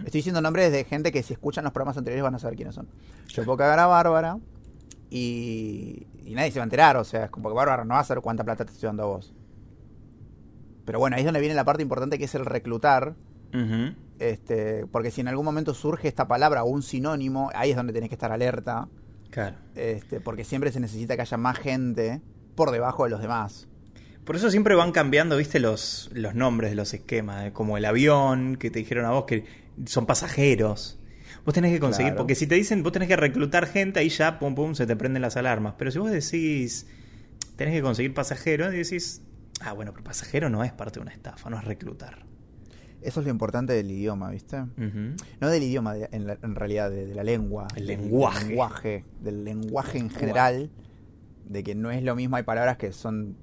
Estoy diciendo nombres de gente que si escuchan los programas anteriores van a saber quiénes son. Yo puedo cagar a Bárbara y, y nadie se va a enterar. O sea, es como que Bárbara no va a saber cuánta plata te estoy dando a vos. Pero bueno, ahí es donde viene la parte importante que es el reclutar. Este, porque si en algún momento surge esta palabra o un sinónimo, ahí es donde tenés que estar alerta. Claro. Este, porque siempre se necesita que haya más gente por debajo de los demás. Por eso siempre van cambiando, viste, los, los nombres de los esquemas, eh, como el avión, que te dijeron a vos que son pasajeros. Vos tenés que conseguir, Claro. porque si te dicen, vos tenés que reclutar gente, ahí ya, pum, pum, se te prenden las alarmas. Pero si vos decís, tenés que conseguir pasajeros, y decís, ah, bueno, pero pasajero no es parte de una estafa, no es reclutar. Eso es lo importante del idioma, ¿viste? No del idioma, de- en, la- en realidad, de, de la lengua. El lenguaje. Del lenguaje, del lenguaje en general, de que no es lo mismo, hay palabras que son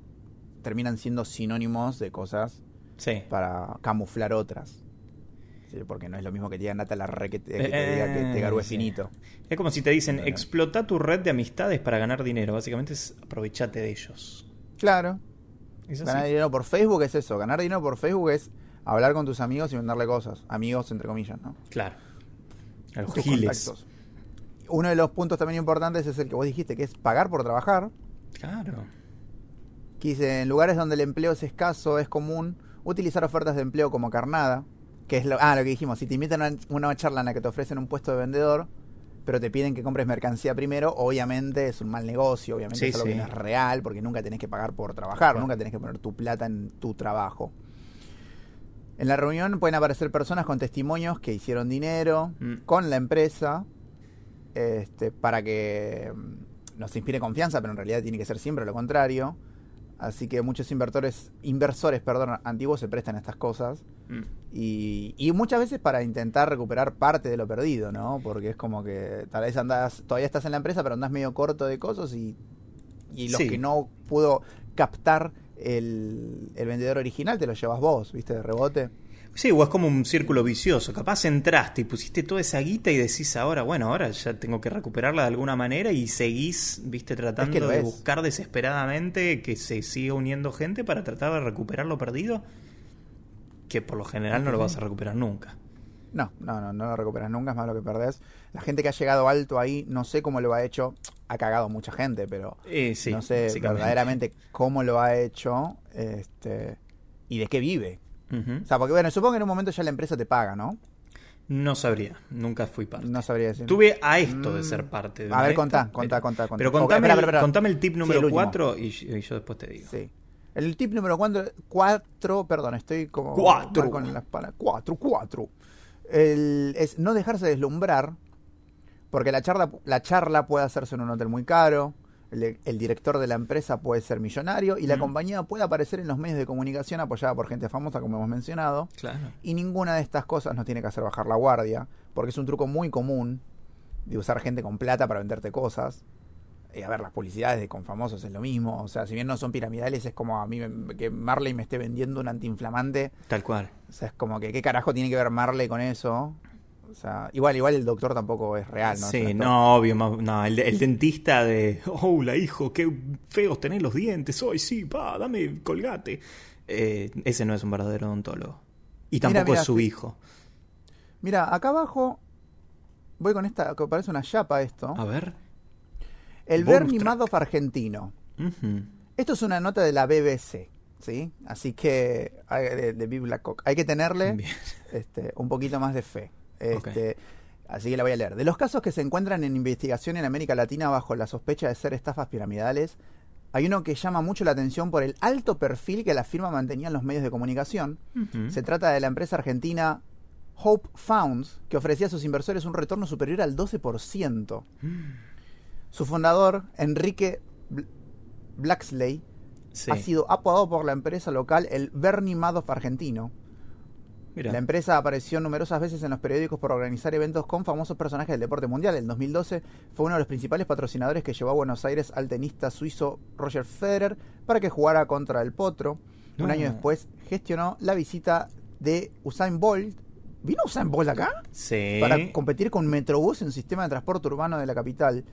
terminan siendo sinónimos de cosas Sí. para camuflar otras. Sí, porque no es lo mismo que te diga Nata la re que te, que te Eh, diga que te garúe sí. finito. Es como si te dicen, explota tu red de amistades para ganar dinero. Básicamente es aprovechate de ellos. Claro. Es Ganar dinero por Facebook es eso. Ganar dinero por Facebook es hablar con tus amigos y venderle cosas. Amigos, entre comillas, ¿no? Claro. A los tus giles. contactos. Uno de los puntos también importantes es el que vos dijiste, que es pagar por trabajar. Claro. Que dice, en lugares donde el empleo es escaso, es común utilizar ofertas de empleo como carnada. Que es lo, ah, lo que dijimos, si te invitan a una charla en la que te ofrecen un puesto de vendedor, pero te piden que compres mercancía primero, obviamente es un mal negocio, obviamente Sí, es algo sí. que no es real, porque nunca tenés que pagar por trabajar, Claro. nunca tenés que poner tu plata en tu trabajo. En la reunión pueden aparecer personas con testimonios que hicieron dinero Mm. con la empresa este, para que mm, nos inspire confianza, pero en realidad tiene que ser siempre lo contrario. Así que muchos inversores, inversores perdón, antiguos se prestan a estas cosas. Mm. Y, y muchas veces para intentar recuperar parte de lo perdido, ¿no? Porque es como que tal vez andás, todavía estás en la empresa, pero andás medio corto de cosas y, y los Sí. que no pudo captar el, el vendedor original te lo llevas vos, ¿viste? De rebote. Sí, o es como un círculo vicioso. Capaz entraste y pusiste toda esa guita y decís ahora, bueno, ahora ya tengo que recuperarla de alguna manera y seguís, viste, tratando Es que lo de es. buscar desesperadamente que se siga uniendo gente para tratar de recuperar lo perdido, que por lo general no lo vas a recuperar nunca. No, no, no, no lo recuperas nunca, es más lo que perdés. La gente que ha llegado alto ahí, no sé cómo lo ha hecho, ha cagado mucha gente, pero Eh, sí, no sé verdaderamente cómo lo ha hecho este, y de qué vive. Ujú. O sea, porque bueno, supongo que en un momento ya la empresa te paga, ¿no? No sabría, nunca fui parte. No sabría decir. Tuve a esto de Mm. ser parte de A ver, contá, contá, pero- contá, contá. Pero contame, espera, el- espera, espera. contame el tip Sí, número el último. 4 y, y yo después te digo. Sí. El tip número 4, perdón, estoy como... Cuatro. mal Con las palabras. 4, 4. Es no dejarse deslumbrar, porque la charla, la charla puede hacerse en un hotel muy caro, el, el director de la empresa puede ser millonario y la Mm. compañía puede aparecer en los medios de comunicación apoyada por gente famosa, como hemos mencionado. Claro. Y ninguna de estas cosas nos tiene que hacer bajar la guardia, porque es un truco muy común de usar gente con plata para venderte cosas. Y a ver, las publicidades de con famosos es lo mismo. O sea, si bien no son piramidales, es como a mí que Marley me esté vendiendo un antiinflamante. Tal cual. O sea, es como que qué carajo tiene que ver Marley con eso. O sea, igual, igual el doctor tampoco es real, ¿no? Sí, no, obvio. No, el, el dentista de. *laughs* Oh, la hijo, qué feos tenés los dientes. Hoy sí, pa, dame colgate. Eh, ese no es un verdadero odontólogo. Y tampoco mira, es su hijo. Mira, acá abajo voy con esta, que parece una chapa esto. A ver. El Bernie. Madoff argentino. Esto es una nota de la BBC, ¿sí? Así que, de, de Blackcock. Hay que tenerle este, un poquito más de fe. Este, Así que la voy a leer. De los casos que se encuentran en investigación en América Latina bajo la sospecha de ser estafas piramidales, hay uno que llama mucho la atención por el alto perfil que la firma mantenía en los medios de comunicación. Se trata de la empresa argentina Hope Funds, que ofrecía a sus inversores un retorno superior al 12%. Su fundador, Enrique Bl- Blacksley, Sí. ha sido apodado por la empresa local el Bernie Madoff argentino. Mira. La empresa apareció numerosas veces en los periódicos por organizar eventos con famosos personajes del deporte mundial. En 2012 fue uno de los principales patrocinadores que llevó a Buenos Aires al tenista suizo Roger Federer para que jugara contra el Potro. Un año después gestionó la visita de Usain Bolt. ¿Vino Usain Bolt acá? Sí. Para competir con Metrobús en un sistema de transporte urbano de la capital.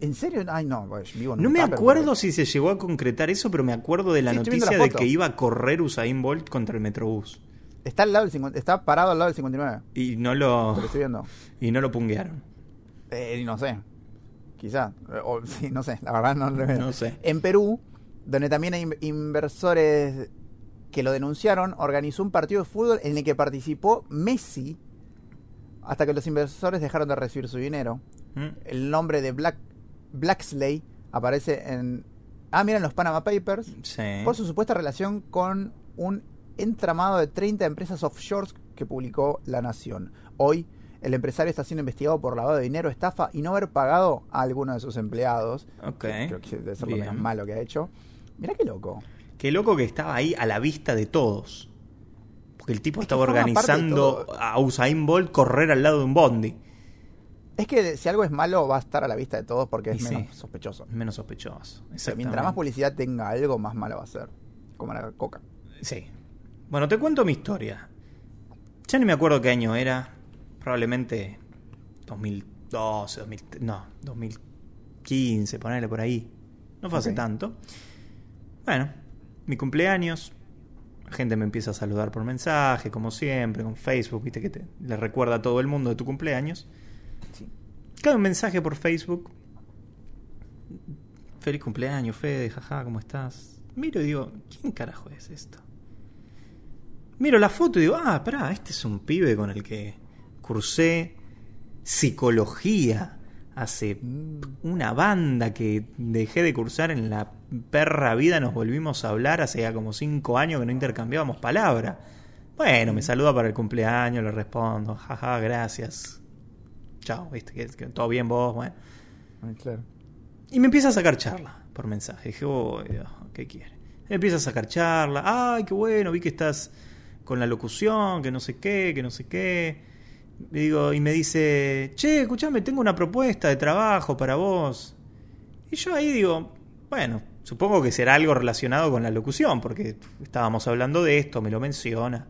¿En serio? Ay, no, vivo en No me acuerdo si se llegó a concretar eso, pero me acuerdo de la Sí, noticia la de que iba a correr Usain Bolt contra el Metrobús. Está, al lado del 50 está parado al lado del 59. Y no lo, Lo estoy viendo. y no lo punguearon. Eh, no sé. Quizá. O, sí, no sé. La verdad no lo veo. No sé. En Perú, donde también hay in- inversores que lo denunciaron, organizó un partido de fútbol en el que participó Messi hasta que los inversores dejaron de recibir su dinero. ¿Mm? El nombre de Black Blacksley aparece en... Ah, miren los Panama Papers. Sí. Por su supuesta relación con un entramado de 30 empresas offshore que publicó La Nación. Hoy, el empresario está siendo investigado por lavado de dinero, estafa y no haber pagado a alguno de sus empleados. Ok. Creo que debe ser lo Bien. menos malo que ha hecho. Mira qué loco. Qué loco que estaba ahí a la vista de todos. Porque el tipo Es que estaba organizando a Usain Bolt correr al lado de un bondi. Es que si algo es malo, va a estar a la vista de todos porque es Y sí. menos sospechoso. Menos sospechoso. O sea, Exactamente. mientras más publicidad tenga algo, más malo va a ser. Como la coca. Sí. Bueno, te cuento mi historia. Ya ni me acuerdo qué año era. Probablemente 2012, 2000, no, 2015, ponerle por ahí. No fue hace tanto. Bueno, mi cumpleaños. La gente me empieza a saludar por mensaje, como siempre, con Facebook, viste que te, le recuerda a todo el mundo de tu cumpleaños. Sí. Un mensaje por Facebook. Feliz cumpleaños, Fede, jaja, ¿cómo estás? Miro y digo, ¿quién carajo es esto? Miro la foto y digo, ah, pará, este es un pibe con el que cursé psicología hace una banda que dejé de cursar en la perra vida, nos volvimos a hablar hace ya como cinco años que no intercambiábamos palabra. Bueno, me saluda para el cumpleaños, le respondo, jaja, gracias. Chao, viste, que, que todo bien vos, bueno. Ay, claro. Y me empieza a sacar charla por mensaje. Dije, oh, Dios, ¿qué quiere? Me empieza a sacar charla. Ay, qué bueno, vi que estás con la locución, que no sé qué, que no sé qué. Y digo, y me dice, che, escuchame, tengo una propuesta de trabajo para vos. Y yo ahí digo, bueno, supongo que será algo relacionado con la locución, porque estábamos hablando de esto, me lo menciona.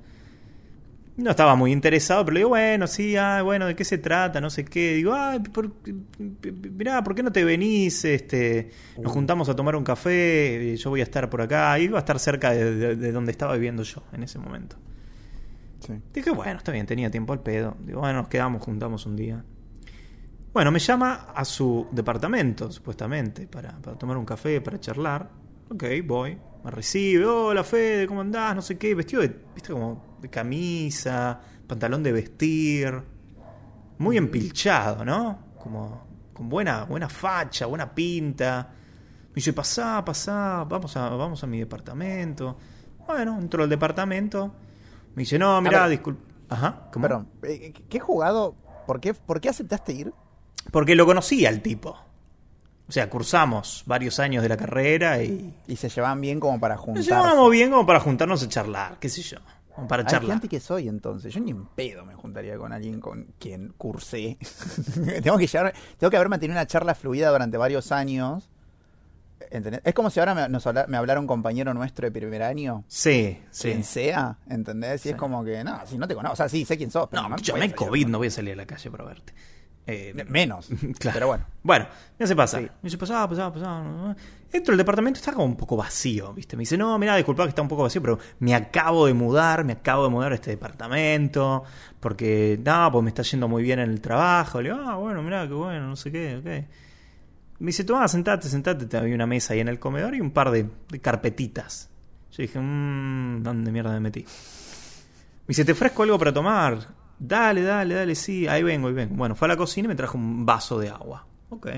No estaba muy interesado, pero le digo, bueno, sí, ah, bueno, ¿de qué se trata? No sé qué. Digo, ay, por, mirá, ¿por qué no te venís? Este, nos juntamos a tomar un café, y yo voy a estar por acá. Iba a estar cerca de, de- de donde estaba viviendo yo en ese momento. Sí. Dije, bueno, está bien, tenía tiempo al pedo. Digo, bueno, nos quedamos, juntamos un día. Bueno, me llama a su departamento, supuestamente, para, para tomar un café, para charlar. Ok, voy. Me recibe, hola Fede, ¿cómo andás? No sé qué, vestido de, viste, como de camisa, pantalón de vestir. Muy empilchado, ¿no? Como con buena, buena facha, buena pinta. Me dice, pasá, pasá, vamos a, vamos a mi departamento. Bueno, entro al departamento. Me dice, no, mirá, ver. disculpa. Ajá, ¿cómo? Perdón, eh, ¿qué jugado? ¿Por qué, ¿Por qué aceptaste ir? Porque lo conocía el tipo. O sea, cursamos varios años de la carrera y Y se llevaban bien como para nos juntarse. llevábamos bien como para juntarnos a charlar, qué sé yo. Como para Ay, charlar. que soy entonces. Yo ni en pedo me juntaría con alguien con quien cursé. *laughs* tengo que llevar, tengo que haber mantenido una charla fluida durante varios años. ¿Entendés? Es como si ahora me, nos habla- me hablara un compañero nuestro de primer año. Sí, sí. Quien sea, ¿entendés? Y Sí. es como que, no, si no te conozco. O sea, sí, sé quién sos. Pero No, no, yo me COVID, no voy a salir a la calle para verte. Eh, Menos. *laughs* Claro. Pero bueno. Bueno, me hace pasar. Sí. Me dice, pasá, pasá, pasá. Entro al departamento, está como un poco vacío, ¿viste? Me dice, no, mira, disculpa que está un poco vacío, pero me acabo de mudar, me acabo de mudar a este departamento, porque, no, pues me está yendo muy bien en el trabajo. Le digo, ah, bueno, mira, qué bueno, no sé qué, ok. Me dice, toma, sentate, sentate. Había una mesa ahí en el comedor y un par de, de carpetitas. Yo dije, mmm, ¿dónde mierda me metí? Me dice, ¿te ofrezco algo para tomar? Dale, dale, dale, sí, ahí vengo, ahí vengo. Bueno, fue a la cocina y me trajo un vaso de agua. Ok.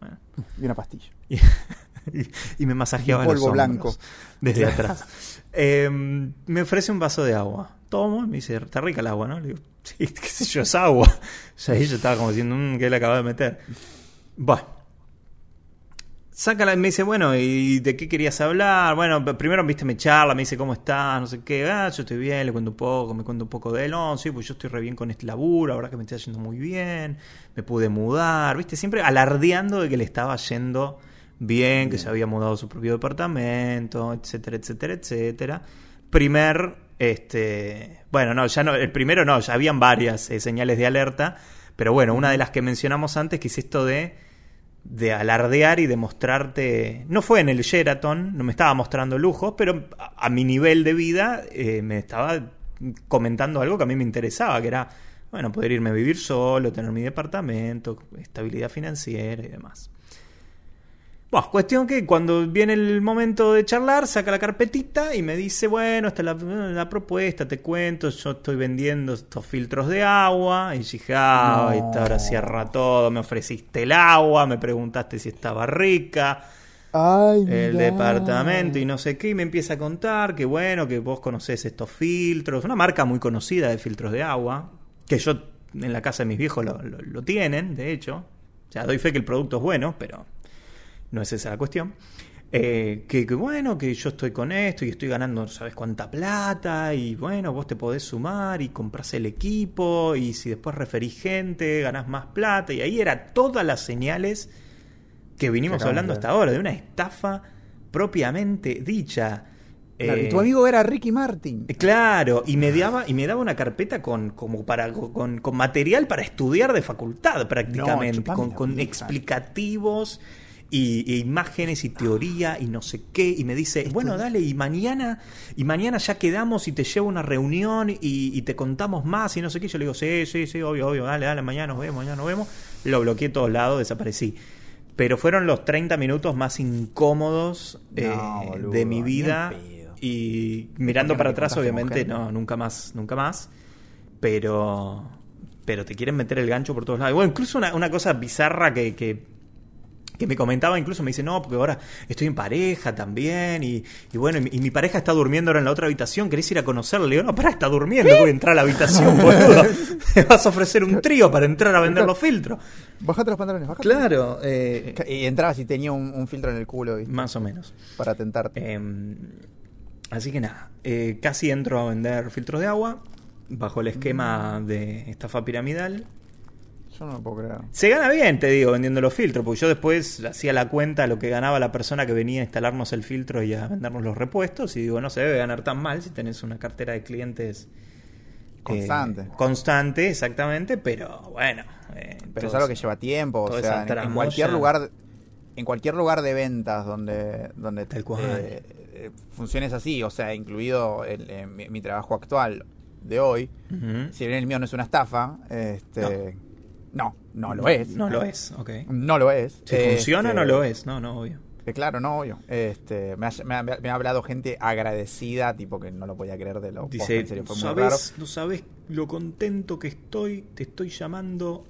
Bueno. *laughs* Y una pastilla. Y, *laughs* y me masajeaba polvo los blanco. desde atrás. Eh, me ofrece un vaso de agua. tomo y me dice, está rica el agua, ¿no? Le digo, sí, *laughs* qué sé yo, es agua. O sea, ahí yo estaba como diciendo, mmm, ¿qué le acabo de meter? Bueno. Sácala y me dice, bueno, ¿y de qué querías hablar? Bueno, primero, viste, me charla, me dice, ¿cómo estás? No sé qué. Ah, yo estoy bien, le cuento un poco, me cuento un poco de él. No, sí, pues yo estoy re bien con este laburo, ahora que me estoy yendo muy bien, me pude mudar, viste, siempre alardeando de que le estaba yendo bien, que se había mudado a su propio departamento, etcétera, etcétera, etcétera. Primer, este, bueno, no, ya no, el primero no, ya habían varias eh, señales de alerta, pero bueno, una de las que mencionamos antes, que es esto de de alardear y de mostrarte. No fue en el Sheraton, no me estaba mostrando lujos, pero a, mi nivel de vida eh, me estaba comentando algo que a mí me interesaba, que era, bueno, poder irme a vivir solo, tener mi departamento, estabilidad financiera y demás. Bueno, cuestión que cuando viene el momento de charlar, saca la carpetita y me dice, bueno, esta es la, propuesta, te cuento, yo estoy vendiendo estos filtros de agua. Y dije, ah, ahora cierra todo, me ofreciste el agua, me preguntaste si estaba rica. el departamento y no sé qué, y me empieza a contar que bueno, que vos conocés estos filtros, una marca muy conocida de filtros de agua, que yo en la casa de mis viejos lo, lo tienen, de hecho. O sea, doy fe que el producto es bueno, pero no es esa la cuestión. Eh, que, bueno, que yo estoy con esto y estoy ganando, ¿sabes cuánta plata? Y bueno, vos te podés sumar y compras el equipo y si después referís gente, ganás más plata. Y ahí era todas las señales que vinimos hablando hasta ahora, de una estafa propiamente dicha. y tu eh, amigo era Ricky Martin. Claro, y me daba, y me daba una carpeta con, como para, con, material para estudiar de facultad prácticamente, con, con explicativos y, imágenes y teoría y no sé qué y me dice bueno dale y mañana y mañana ya quedamos y te llevo a una reunión y, te contamos más y no sé qué yo le digo sí sí sí obvio obvio dale dale mañana nos vemos mañana nos vemos lo bloqueé todos lados desaparecí. Pero fueron los 30 minutos más incómodos eh, de mi vida y mirando para atrás obviamente no nunca más nunca más. Pero pero te quieren meter el gancho por todos lados. Bueno, incluso una, una cosa bizarra que, que que me comentaba incluso, me dice, no, porque ahora estoy en pareja también, y, bueno, y, mi pareja está durmiendo ahora en la otra habitación, ¿querés ir a conocerle? Le digo, no, para, está durmiendo, voy a entrar a la habitación, *laughs* boludo. Me vas a ofrecer un trío para entrar a vender los filtros. Bájate los pantalones, bájate. Claro. Eh, y entrabas y tenía un, filtro en el culo. Más o menos. Para tentarte. Em, así que nada, eh, casi entro a vender filtros de agua, bajo el esquema de estafa piramidal. Yo no lo puedo creer. Se gana bien, te digo, vendiendo los filtros, porque yo después hacía la cuenta lo que ganaba la persona que venía a instalarnos el filtro y a vendernos los repuestos, y digo, no se debe ganar tan mal si tenés una cartera de clientes constante. Eh, constante, exactamente, pero bueno. Eh, pero es algo que lleva tiempo, o sea, en, cualquier lugar en cualquier lugar de ventas donde donde Tal cual. Eh, funciones así, o sea, incluido el, mi, trabajo actual de hoy, si bien el mío no es una estafa, este no, no lo es. No lo es, ok. No lo es. Si funciona, no lo es. No, no, obvio. claro, no, obvio. Este, me ha, hablado gente agradecida, tipo que no lo podía creer de lo Dice, en serio, fue muy raro. No sabes lo contento que estoy, te estoy llamando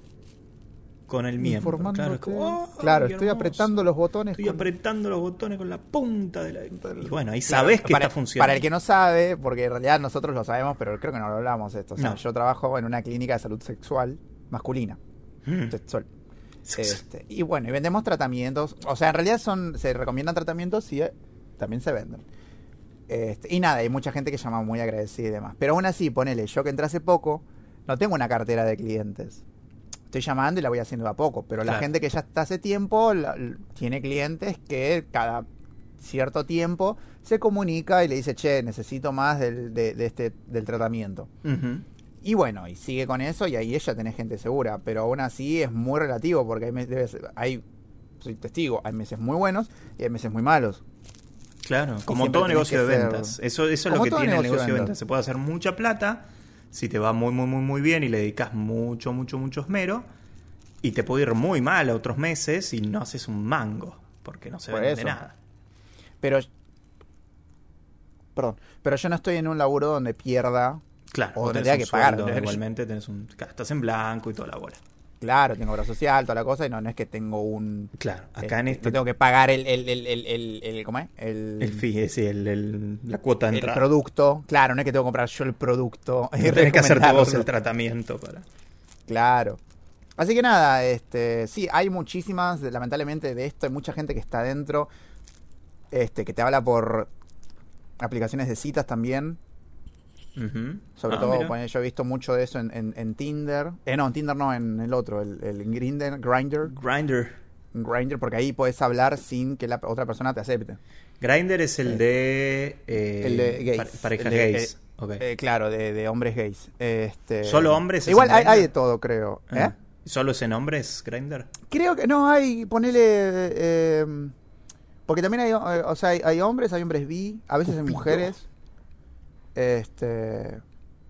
con el miembro. Claro, oh, claro estoy apretando los botones. Estoy apretando los botones con la punta de la. Y bueno, ahí sabes que está funcionando. Para el que no sabe, porque en realidad nosotros lo sabemos, pero creo que no lo hablamos esto. O sea, yo trabajo en una clínica de salud sexual masculina. Mm. Este, y bueno, y vendemos tratamientos. O sea, en realidad son se recomiendan tratamientos y eh, también se venden. Este, y nada, hay mucha gente que llama muy agradecida y demás. Pero aún así, ponele, yo que entré hace poco, no tengo una cartera de clientes. Estoy llamando y la voy haciendo a poco. Pero la gente que ya está hace tiempo tiene clientes que cada cierto tiempo se comunica y le dice, che, necesito más del, de, este, del tratamiento. Y bueno, y sigue con eso y ahí ella tenés gente segura, pero aún así es muy relativo porque hay, meses, hay soy testigo, hay meses muy buenos y hay meses muy malos. Claro, como todo negocio de ventas. Eso, eso es lo que tiene el negocio de ventas. Se puede hacer mucha plata si te va muy, muy, muy, muy bien y le dedicas mucho, mucho, mucho esmero. Y te puede ir muy mal a otros meses y no haces un mango, porque no se vende nada. Pero, perdón, pero yo no estoy en un laburo donde pierda Claro, o tendría que pagar. Igualmente tenés un, estás en blanco y toda la bola. claro, tengo obra social, toda la cosa, y no, no es que tengo un... Claro, acá en este... No tengo que pagar el, el, el, el, el, el- ¿cómo es? El, El fee, sí, el, el- la cuota de el entrada. producto. Claro, no es que tengo que comprar yo el producto. *laughs* y Tienes que hacerte vos el tratamiento para... Claro. Así que nada, este, sí, hay muchísimas, lamentablemente de esto hay mucha gente que está dentro, este, que te habla por aplicaciones de citas también, Sobre Ah, todo, bueno, yo he visto mucho de eso en, en- en Tinder, eh, no, en Tinder no, en el otro, el, el Grindr, Grindr, Grindr. Grindr, porque ahí puedes hablar sin que la otra persona te acepte. Grindr es el de... eh, El de gays. parejas El de- gays. eh, Ok. Eh, claro, de, de hombres gays. Este, ¿Solo hombres es Igual hay, hay de todo, creo. ¿eh? Ah. ¿Solo es en hombres Grindr? Creo que no hay, ponele. eh, porque también hay, eh, o sea, hay, hay hombres, hay hombres bi, a veces hay Cupido. mujeres. Este.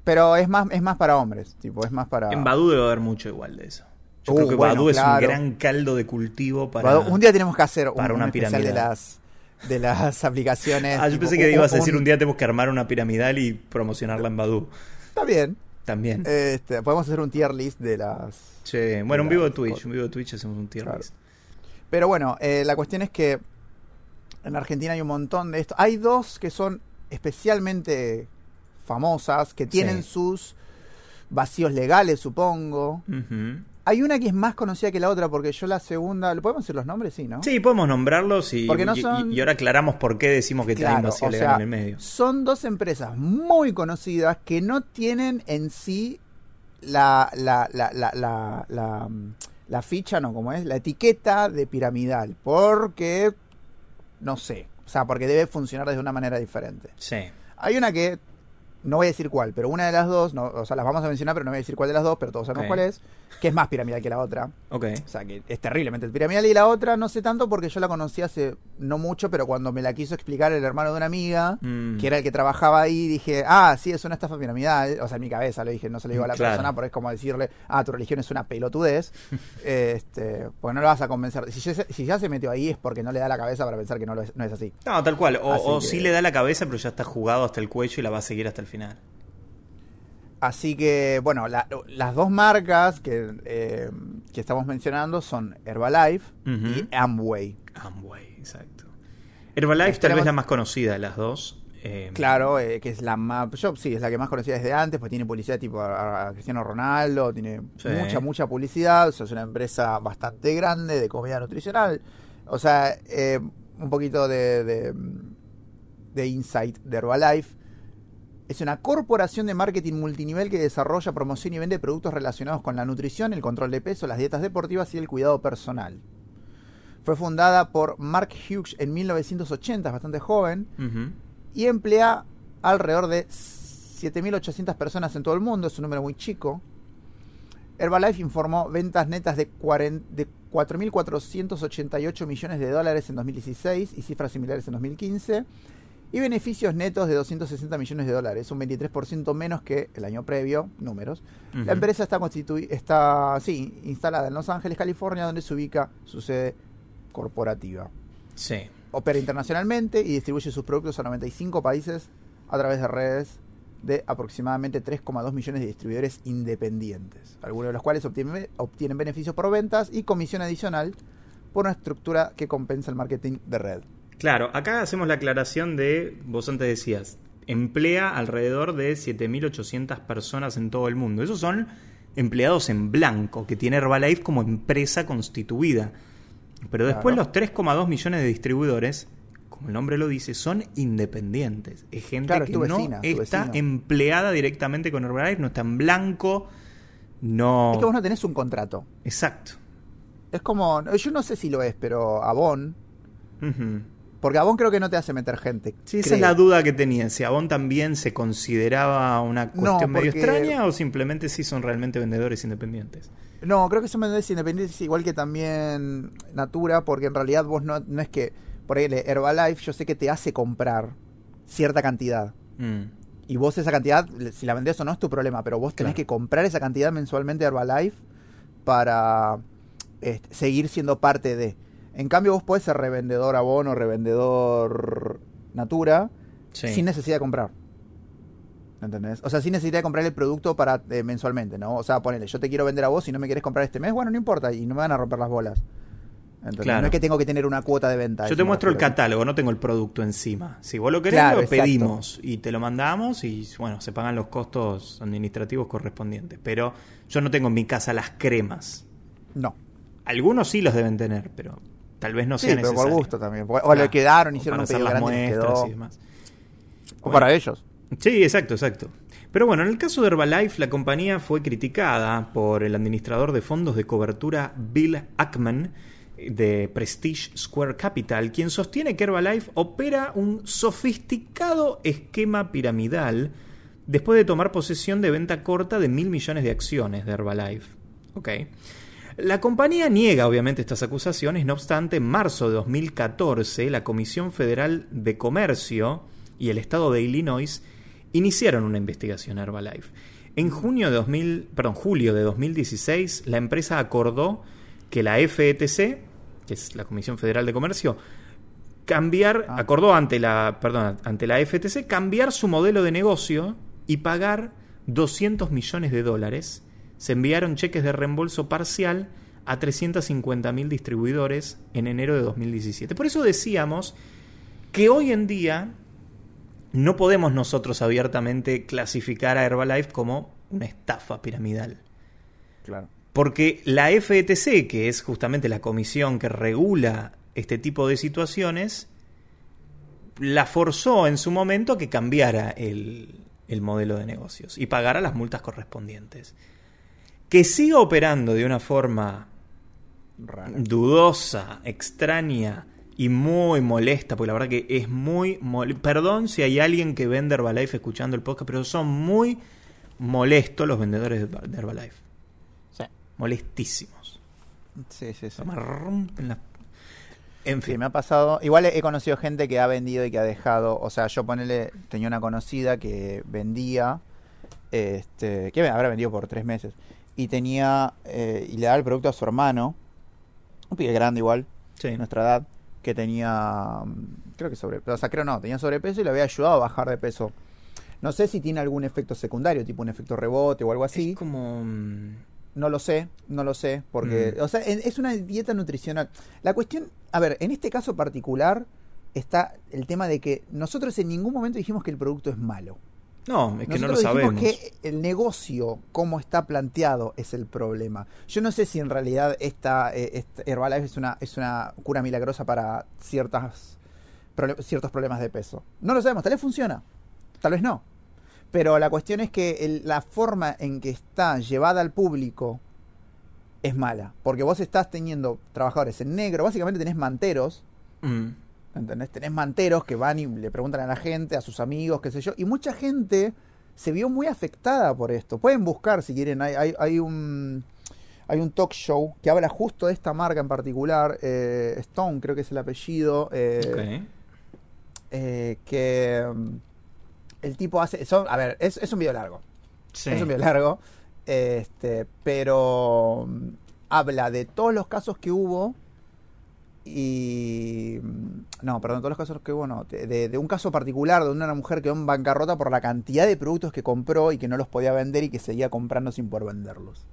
Pero es más, es más para hombres, tipo, es más para. En Badoo debe haber mucho igual de eso. Yo Uh, creo que bueno, Badoo es un gran caldo de cultivo para... Un día tenemos que hacer un, para una un especial de las de las *laughs* aplicaciones. Ah, yo pensé que un- ibas a decir un- día tenemos que armar una piramidal y promocionarla en Badoo. Está bien. También. Este, podemos hacer un tier list de las. Che, bueno, un vivo de Twitch. cosas. Un vivo de Twitch hacemos un tier Claro. list. Pero bueno, eh, la cuestión es que en Argentina hay un montón de esto. Hay dos que son especialmente famosas, que tienen Sí. sus vacíos legales, supongo. Hay una que es más conocida que la otra, porque yo la segunda... ¿Le podemos decir los nombres? Sí, ¿no? Sí, podemos nombrarlos y, Porque no y- son- y ahora aclaramos por qué decimos que tienen vacío legal sea, en el medio. son dos empresas muy conocidas que no tienen en sí la, la, la, la, la, la, la ficha, no, como es, la etiqueta de piramidal, porque, no sé, o sea, porque debe funcionar de una manera diferente. Sí. Hay una que, no voy a decir cuál, pero una de las dos, no, o sea, las vamos a mencionar, pero no voy a decir cuál de las dos, pero todos sabemos cuál es, que es más piramidal que la otra. Ok. O sea, que es terriblemente piramidal. Y la otra no sé tanto porque yo la conocí hace no mucho, pero cuando me la quiso explicar el hermano de una amiga, Mm. que era el que trabajaba ahí, dije, ah, sí, es una estafa piramidal. O sea, en mi cabeza lo dije, no se lo digo a la Claro. persona, porque es como decirle, ah, tu religión es una pelotudez. *laughs* este, pues no lo vas a convencer. Si ya, se- si ya se metió ahí es porque no le da la cabeza para pensar que no, lo es, no es así. No, tal cual. O, o que- sí le da la cabeza, pero ya está jugado hasta el cuello y la va a seguir hasta el final. Así que, bueno, la- las dos marcas que, eh, que estamos mencionando son Herbalife y Amway. Amway, exacto. Herbalife tal vez la más conocida de las dos. Eh, Claro, eh, que es la más. Yo sí, es la que más conocida desde antes, pues tiene publicidad tipo a, a Cristiano Ronaldo, tiene Sí. mucha, mucha publicidad. O sea, es una empresa bastante grande de comida nutricional. O sea, eh, un poquito de, de, de insight de Herbalife. Es una corporación de marketing multinivel que desarrolla, promociona y vende productos relacionados con la nutrición, el control de peso, las dietas deportivas y el cuidado personal. Fue fundada por Mark Hughes en 1980, es bastante joven y emplea alrededor de 7.800 personas en todo el mundo, es un número muy chico. Herbalife informó ventas netas de, 40 de 4.488 millones de dólares en 2016 y cifras similares en 2015, y beneficios netos de 260 millones de dólares, un 23% menos que el año previo, números. La empresa está, está sí, instalada en Los Ángeles, California, donde se ubica su sede corporativa Sí. opera internacionalmente y distribuye sus productos a 95 países a través de redes de aproximadamente 3,2 millones de distribuidores independientes, algunos de los cuales obtienen, obtienen beneficios por ventas y comisión adicional por una estructura que compensa el marketing de red. Claro, acá hacemos la aclaración de, vos antes decías, emplea alrededor de 7.800 personas en todo el mundo. Esos son empleados en blanco, que tiene Herbalife como empresa constituida. Pero después Claro. los 3,2 millones de distribuidores, como el nombre lo dice, son independientes. Es gente Claro, que no vecina, está empleada directamente con Herbalife, no está en blanco, no... Es que vos no tenés un contrato. Exacto. Es como, yo no sé si lo es, pero Avon, Ujú. Porque Avon creo que no te hace meter gente. Sí, esa creo. es la duda que tenía. Si Avon también se consideraba una cuestión medio extraña o simplemente sí son realmente vendedores independientes. No, creo que son vendedores independientes igual que también Natura, porque en realidad vos no, no es que, por ahí Herbalife yo sé que te hace comprar cierta cantidad. Mm. Y vos esa cantidad, si la vendés o no es tu problema, pero vos tenés Claro. que comprar esa cantidad mensualmente de Herbalife para este, seguir siendo parte de. En cambio vos podés ser revendedor Avon o revendedor Natura Sí. sin necesidad de comprar. ¿Entendés? O sea, sí necesitaría comprar el producto para eh, mensualmente, ¿no? O sea, ponele, yo te quiero vender a vos y no me quieres comprar este mes, bueno, no importa, y no me van a romper las bolas. Claro. No es que tengo que tener una cuota de venta. Yo te muestro el catálogo, no tengo el producto encima. Si vos lo querés, Claro, lo exacto. pedimos y te lo mandamos y bueno, se pagan los costos administrativos correspondientes. Pero yo no tengo en mi casa las cremas. No. Algunos sí los deben tener, pero tal vez no Sí, sea pero por necesario. gusto también. O le quedaron, hicieron un hacer pedido las grande y les muestras quedó. y demás. O para ellos. Sí, exacto, exacto. Pero bueno, en el caso de Herbalife, la compañía fue criticada por el administrador de fondos de cobertura Bill Ackman de Prestige Square Capital, quien sostiene que Herbalife opera un sofisticado esquema piramidal después de tomar posesión de venta corta de mil millones de acciones de Herbalife. Ok. La compañía niega obviamente estas acusaciones, no obstante, en marzo de 2014 la Comisión Federal de Comercio y el Estado de Illinois iniciaron una investigación a Herbalife. En junio de 2000, perdón, julio de 2016, la empresa acordó que la FETC, que es la Comisión Federal de Comercio, cambiar, Ah. acordó ante la, perdón, ante la FTC cambiar su modelo de negocio y pagar 200 millones de dólares. Se enviaron cheques de reembolso parcial a 350 mil distribuidores en enero de 2017. Por eso decíamos que hoy en día no podemos nosotros abiertamente clasificar a Herbalife como una estafa piramidal. Claro. Porque la FETC, que es justamente la comisión que regula este tipo de situaciones, la forzó en su momento a que cambiara el, el modelo de negocios y pagara las multas correspondientes. Que siga operando de una forma dudosa, extraña y muy molesta, porque la verdad que es muy... mol- Perdón si hay alguien que vende Herbalife escuchando el podcast, pero son muy molestos los vendedores de Herbalife. Sí. Molestísimos. Sí, sí, sí. Me rompen la... En Sí, fin. me ha pasado. Igual he he conocido gente que ha vendido y que ha dejado. O sea, yo ponele, tenía una conocida que vendía, este, que habrá vendido por tres meses. Y tenía, eh, y le daba el producto a su hermano, un pibe grande igual, Sí. de nuestra edad, que tenía, mm, creo que sobrepeso, o sea, creo no, tenía sobrepeso y le había ayudado a bajar de peso. No sé si tiene algún efecto secundario, tipo un efecto rebote o algo así. Es como... mm, No lo sé, no lo sé, porque, Mm. o sea, es una dieta nutricional. La cuestión, a ver, en este caso particular está el tema de que nosotros en ningún momento dijimos que el producto es malo. No, es que no lo sabemos. que el negocio, como está planteado, es el problema. Yo no sé si en realidad esta, eh, esta Herbalife es una, es una cura milagrosa para ciertas, ciertos problemas de peso. No lo sabemos, tal vez funciona, tal vez no. Pero la cuestión es que el- la forma en que está llevada al público es mala. Porque vos estás teniendo trabajadores en negro, básicamente tenés manteros Mm. ¿Entendés? Tenés manteros que van y le preguntan a la gente, a sus amigos, qué sé yo. Y mucha gente se vio muy afectada por esto. Pueden buscar si quieren. Hay, hay, hay un hay un talk show que habla justo de esta marca en particular. eh, Stone, creo que es el apellido. eh, eh, que mm, el tipo hace. son- a ver, es, es un video largo. Sí. Es un video largo. Este, pero mm, habla de todos los casos que hubo. Y. No, perdón, todos los casos que hubo, no. De, de- un caso particular de una mujer que quedó en bancarrota por la cantidad de productos que compró y que no los podía vender y que seguía comprando sin poder venderlos.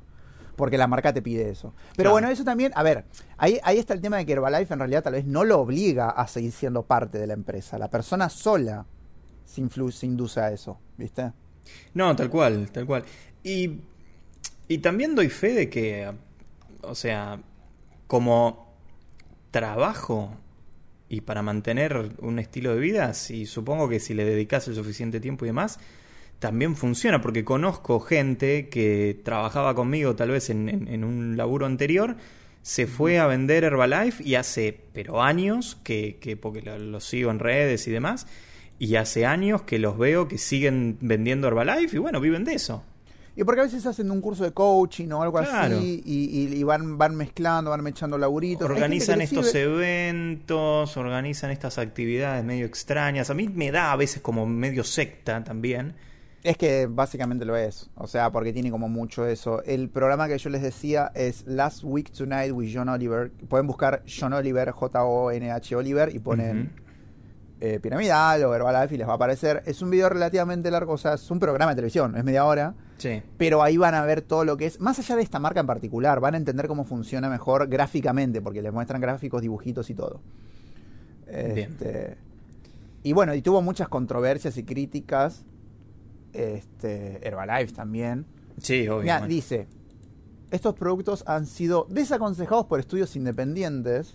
Porque la marca te pide eso. Pero Claro. bueno, eso también. A ver, ahí, ahí está el tema de que Herbalife en realidad tal vez no lo obliga a seguir siendo parte de la empresa. La persona sola se, se induce a eso, ¿viste? No, tal cual, tal cual. Y, y también doy fe de que, o sea, como trabajo y para mantener un estilo de vida, sí, supongo que si le dedicas el suficiente tiempo y demás, también funciona, porque conozco gente que trabajaba conmigo tal vez en, en- en un laburo anterior, se fue a vender Herbalife y hace, pero años, que, que porque lo sigo en redes y demás, y hace años que los veo que siguen vendiendo Herbalife y bueno, viven de eso. Y porque a veces hacen un curso de coaching o algo Claro. así y, y- y van, van mezclando, van echando laburitos. Organizan estos eventos, organizan estas actividades medio extrañas. A mí me da a veces como medio secta también. Es que básicamente lo es. O sea, porque tiene como mucho eso. El programa que yo les decía es Last Week Tonight with John Oliver. Pueden buscar John Oliver, J-O-N-H Oliver, y ponen eh, Piramidal o Herbalife y les va a aparecer. Es un video relativamente largo, o sea, es un programa de televisión, es media hora. Sí. Pero ahí van a ver todo lo que es, más allá de esta marca en particular, van a entender cómo funciona mejor gráficamente, porque les muestran gráficos, dibujitos y todo. Bien. Este, y bueno, y tuvo muchas controversias y críticas. Este, Herbalife también. Sí, obvio. Mirá, bueno. dice, estos productos han sido desaconsejados por estudios independientes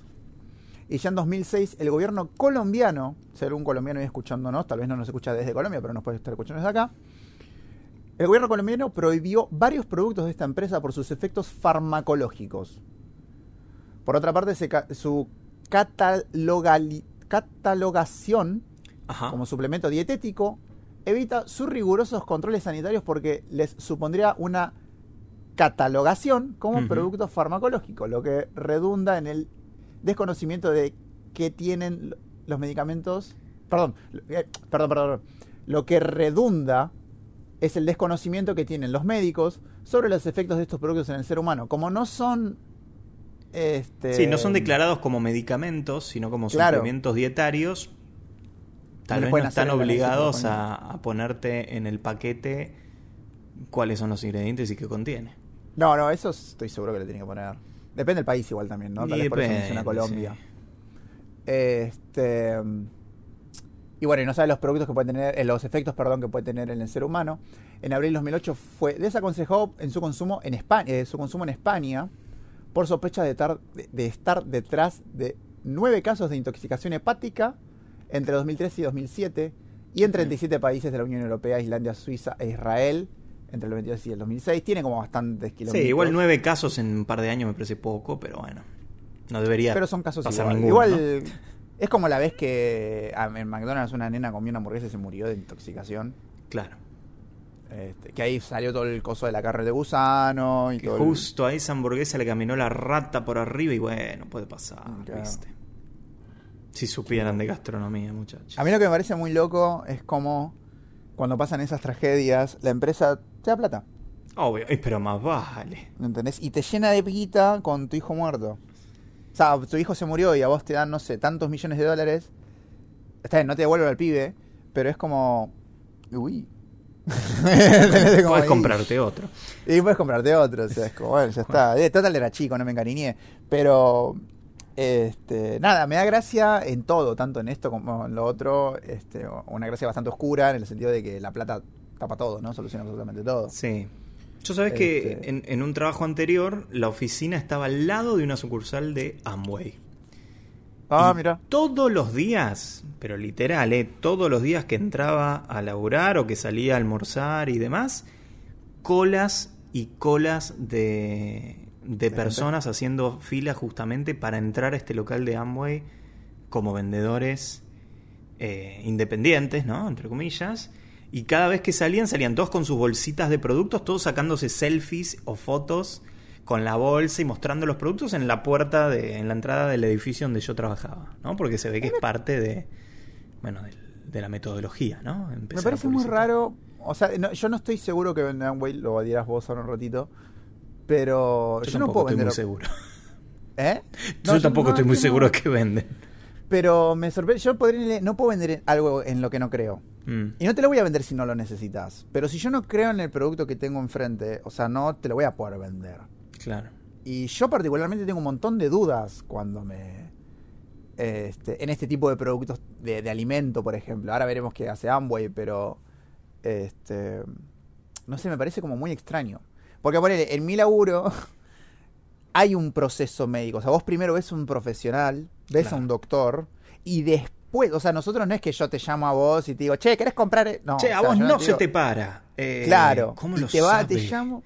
y ya en 2006 el gobierno colombiano, si algún colombiano viene escuchándonos, tal vez no nos escucha desde Colombia, pero nos puede estar escuchando desde acá, el gobierno colombiano prohibió varios productos de esta empresa por sus efectos farmacológicos. Por otra parte, se ca- su catalogación Ajá. como suplemento dietético evita sus rigurosos controles sanitarios porque les supondría una catalogación como Ujú. producto farmacológico, lo que redunda en el desconocimiento de qué tienen los medicamentos. Perdón, eh, perdón, perdón. Lo que redunda es el desconocimiento que tienen los médicos sobre los efectos de estos productos en el ser humano. Como no son. Este, Sí, no son declarados como medicamentos, sino como Claro. suplementos dietarios. Tal No vez no están obligados a, a ponerte en el paquete cuáles son los ingredientes y qué contiene. No, no, eso estoy seguro que le tienen que poner. Depende del país igual también, ¿no? Tal vez por eso menciona Colombia. sí. Este. Y bueno, y no sabe los productos que puede tener, eh, los efectos, perdón, que puede tener en el ser humano. En abril de 2008 fue desaconsejado en su consumo en España, eh, su consumo en España por sospecha de, tar- de- de estar detrás de nueve casos de intoxicación hepática entre 2003 y 2007 y en 37 países de la Unión Europea, Islandia, Suiza e Israel entre el 22 y el 2006. Tiene como bastantes Sí, kilómetros. igual nueve casos en un par de años me parece poco, pero bueno. No debería Pero son casos pasar igual. ninguno, Igual ¿no? Es como la vez que ah, en McDonald's una nena comió una hamburguesa y se murió de intoxicación. Claro. Este, que ahí salió todo el coso de la carne de gusano y Que todo. el- justo a esa hamburguesa le caminó la rata por arriba y bueno, puede pasar, Claro. ¿viste? Si supieran de gastronomía, muchachos. A mí lo que me parece muy loco es como cuando pasan esas tragedias, la empresa te da plata, Obvio, pero más vale. ¿entendés? Y te llena de guita con tu hijo muerto. O sea, tu hijo se murió y a vos te dan, no sé, tantos millones de dólares. Está bien, no te devuelven al pibe, pero es como... Uy. *laughs* Como Puedes comprarte otro. Y puedes comprarte otro, o sea, es como, bueno, ya está. Eh, Total era chico, no me encariñé. Pero, este, nada, me da gracia en todo, tanto en esto como en lo otro. Este, una gracia bastante oscura, en el sentido de que la plata tapa todo, ¿no? Soluciona absolutamente todo. Sí. Yo sabes que Este- en, en un trabajo anterior la oficina estaba al lado de una sucursal de Amway. Ah, Y mira. Todos los días, pero literal, ¿eh? todos los días que entraba a laburar o que salía a almorzar y demás, colas y colas de, de personas haciendo fila justamente para entrar a este local de Amway como vendedores eh, independientes, ¿no? Entre comillas. Y cada vez que salían, salían todos con sus bolsitas de productos, todos sacándose selfies o fotos con la bolsa y mostrando los productos en la puerta, de, en la entrada del edificio donde yo trabajaba, ¿no? Porque se ve que es parte de, bueno, del- de, la metodología, ¿no? Me Empezar parece muy raro. O sea, no- yo no estoy seguro que en Amway lo dirás vos ahora un ratito. Pero Yo, yo, no tampoco puedo estoy vender. muy seguro. *laughs* ¿Eh? yo No, tampoco no, estoy es muy seguro que venden. Pero me sorprende. Yo podría, no puedo vender algo en lo que no creo. Mm, Y no te lo voy a vender si no lo necesitas. Pero si yo no creo en el producto que tengo enfrente, o sea, no te lo voy a poder vender. claro. Y yo particularmente tengo un montón de dudas cuando me... Este, en este tipo de productos de, de alimento, por ejemplo. Ahora veremos qué hace Amway, pero... Este, no sé, me parece como muy extraño. Porque ponele, en mi laburo *laughs* hay un proceso médico. O sea, vos primero ves un profesional, ves Claro. a un doctor, y después, o sea, nosotros no es que yo te llamo a vos y te digo, che, ¿querés comprar? e-?" No, che, o a sea, vos no te se digo- te para. Eh, Claro, ¿Cómo y lo te va, te sabe? llamo.